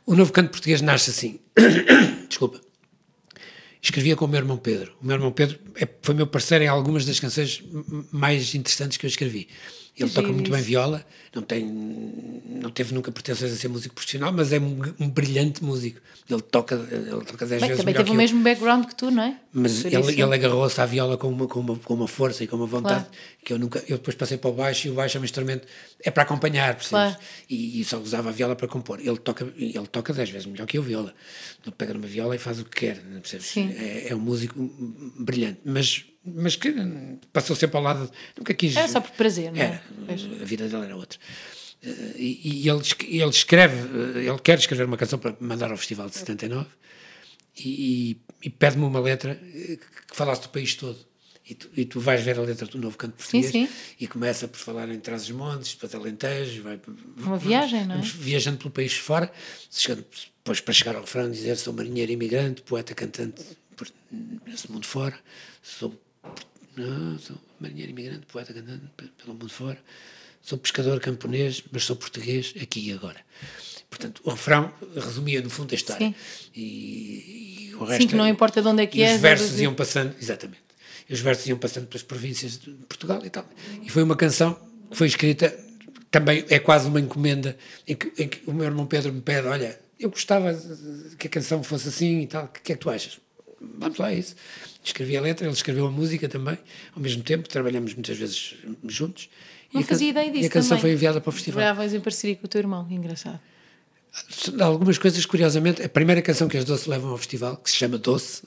O novo canto português nasce assim. Desculpa escrevia com o meu irmão Pedro. O meu irmão Pedro é- foi meu parceiro em algumas das canções mais interessantes que eu escrevi. Ele toca muito bem isso. viola, não, tem, não teve nunca pretensões a ser músico profissional, mas é um, um brilhante músico. Ele toca, ele toca 10 Bem, vezes também teve que o eu. mesmo background que tu, não é? Mas ele, ele agarrou-se à viola com uma, com, uma, com uma força e com uma vontade Claro. que eu nunca. Eu depois passei para o baixo e o baixo é um instrumento. É para acompanhar, percebes? Claro. E, e só usava a viola para compor. Ele toca, ele toca 10 vezes melhor que eu viola. Ele pega numa viola e faz o que quer, não percebes? É, é um músico brilhante, mas, mas que passou sempre ao lado. Nunca quis. Era só por prazer, não é? Era, a vida dele era outra. Eh, E, e ele, ele escreve, eh, ele quer escrever uma canção para mandar ao Festival de 79 e, e pede-me uma letra eh, que falasse do país todo. E tu, e tu vais ver a letra do novo canto Sim, português sim. e começa por falar em Trás-os-Montes, depois Alentejo, vai, Uma viagem, não é? viajando pelo país fora, chegando, depois para chegar ao refrão dizer sou marinheiro imigrante, poeta cantante por, nesse mundo fora, sou, não, sou marinheiro imigrante, poeta cantante pe- pelo mundo fora, sou pescador camponês, mas sou português aqui e agora. Portanto, o refrão resumia no fundo a história. Sim. E, e o Sim, resto que não importa de onde é que e és, os versos é- iam passando, exatamente. E os versos iam passando pelas províncias de Portugal e tal. E foi uma canção que foi escrita, também é quase uma encomenda, em que, em que o meu irmão Pedro me pede: Olha, eu gostava que a canção fosse assim e tal, o que é que tu achas? Vamos lá, é isso. Escrevi a letra, ele escreveu a música também, ao mesmo tempo, trabalhamos muitas vezes juntos. Não E a fazia ideia disso E a canção também. foi enviada para o festival. Trabalhavas em parceria com o teu irmão, engraçado. Algumas coisas, curiosamente, a primeira canção que as Doce levam ao festival, que se chama Doce,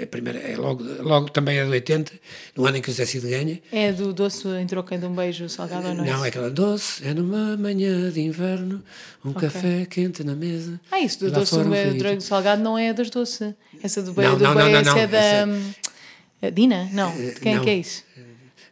é, primeira, é logo, logo também é de 80, no ano em que o Zé Cid ganha. É do doce em troca de um beijo salgado ou não? Não, é aquela doce, é numa manhã de inverno, um café quente na mesa. Ah, isso do doce um do beijo salgado não é das doce. Essa do beijo do não, não, beijo, não, essa não, é da. essa- hum, Dina? Não. De quem é que é isso?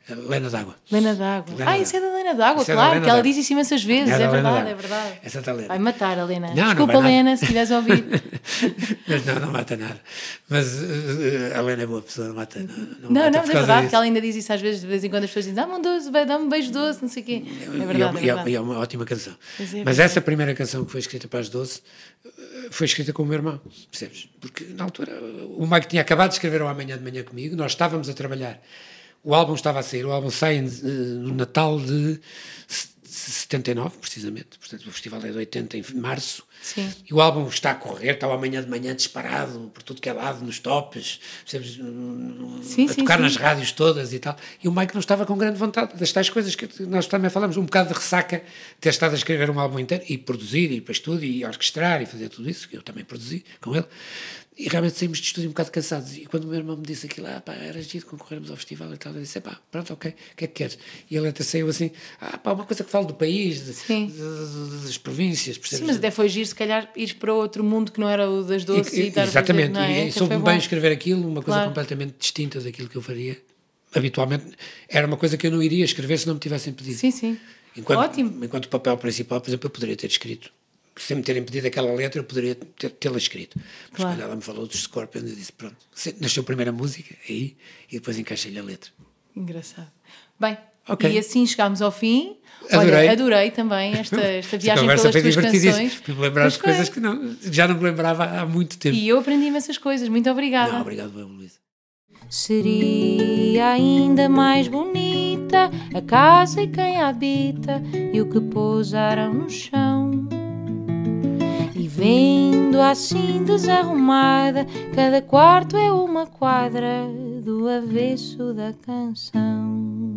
Lena d'Água. Lena d'Água. Ah, isso é da Lena d'Água, é claro, Lena que ela diz isso imensas vezes. É É, verdade, é verdade. Essa está Lena. Vai matar a Lena. Não, não Desculpa, nada. Lena, se estiveres a ouvir. Mas não, não mata nada. Mas eh, a Lena é boa pessoa, não mata. Não, não, Não, mata não, é verdade, disso. que ela ainda diz isso às vezes, de vez em quando as pessoas dizem, dá-me um doce, dá-me um beijo doce, não sei o quê. É é- verdade, é e é, verdade. e é uma ótima canção. É, Mas verdade. essa primeira canção que foi escrita para as 12 eh, foi escrita com o meu irmão, percebes? Porque na altura o Mike tinha acabado de escrever o Amanhã de Manhã comigo, nós estávamos a trabalhar, o álbum estava a sair, o álbum sai eh, no Natal de se- 79, precisamente, portanto o festival é de 80 em março. Sim. E o álbum está a correr, está amanhã de manhã disparado por tudo que é lado, nos tops, percebes? Sim, a tocar sim. nas rádios todas e tal. E o Mike não estava com grande vontade das tais coisas que nós também falamos, um bocado de ressaca, de ter estado a escrever um álbum inteiro e produzir, e para estúdio, e orquestrar, e fazer tudo isso, que eu também produzi com ele. E realmente saímos de estúdio um bocado cansados. E quando o meu irmão me disse aquilo, ah pá, era giro concorrermos ao festival e tal, eu disse, pá, pronto, ok, o que é que queres? E ele até saiu assim, ah pá, uma coisa que falo do país, de- de- de- das províncias, percebes? Sim, mas até foi giro, se calhar, ir para outro mundo que não era o das doces e, E- e- fazer, exatamente, não é? e, e soube foi bem escrever aquilo, uma coisa Claro. completamente distinta daquilo que eu faria. Habitualmente era uma coisa que eu não iria escrever se não me tivessem pedido. Sim, sim. Enquanto, Ótimo. Enquanto o papel principal, por exemplo, eu poderia ter escrito. Se me terem pedido aquela letra, eu poderia tê-la escrito. Mas Claro. quando ela me falou dos Scorpions, eu disse: pronto, nasceu a primeira música, aí, e depois encaixei-lhe a letra. Engraçado. Bem, Ok. e assim chegámos ao fim. Adorei. Olha, adorei também esta, esta viagem conversa pelas foi tuas canções. Fui-me lembrar Pois de coisas que não, já não me lembrava há muito tempo. E eu aprendi imensas coisas. Muito obrigada. Não, obrigado, eu, Luísa. Seria ainda mais bonita a casa e quem a habita e o que pousaram no chão. Vendo assim desarrumada, cada quarto é uma quadra do avesso da canção.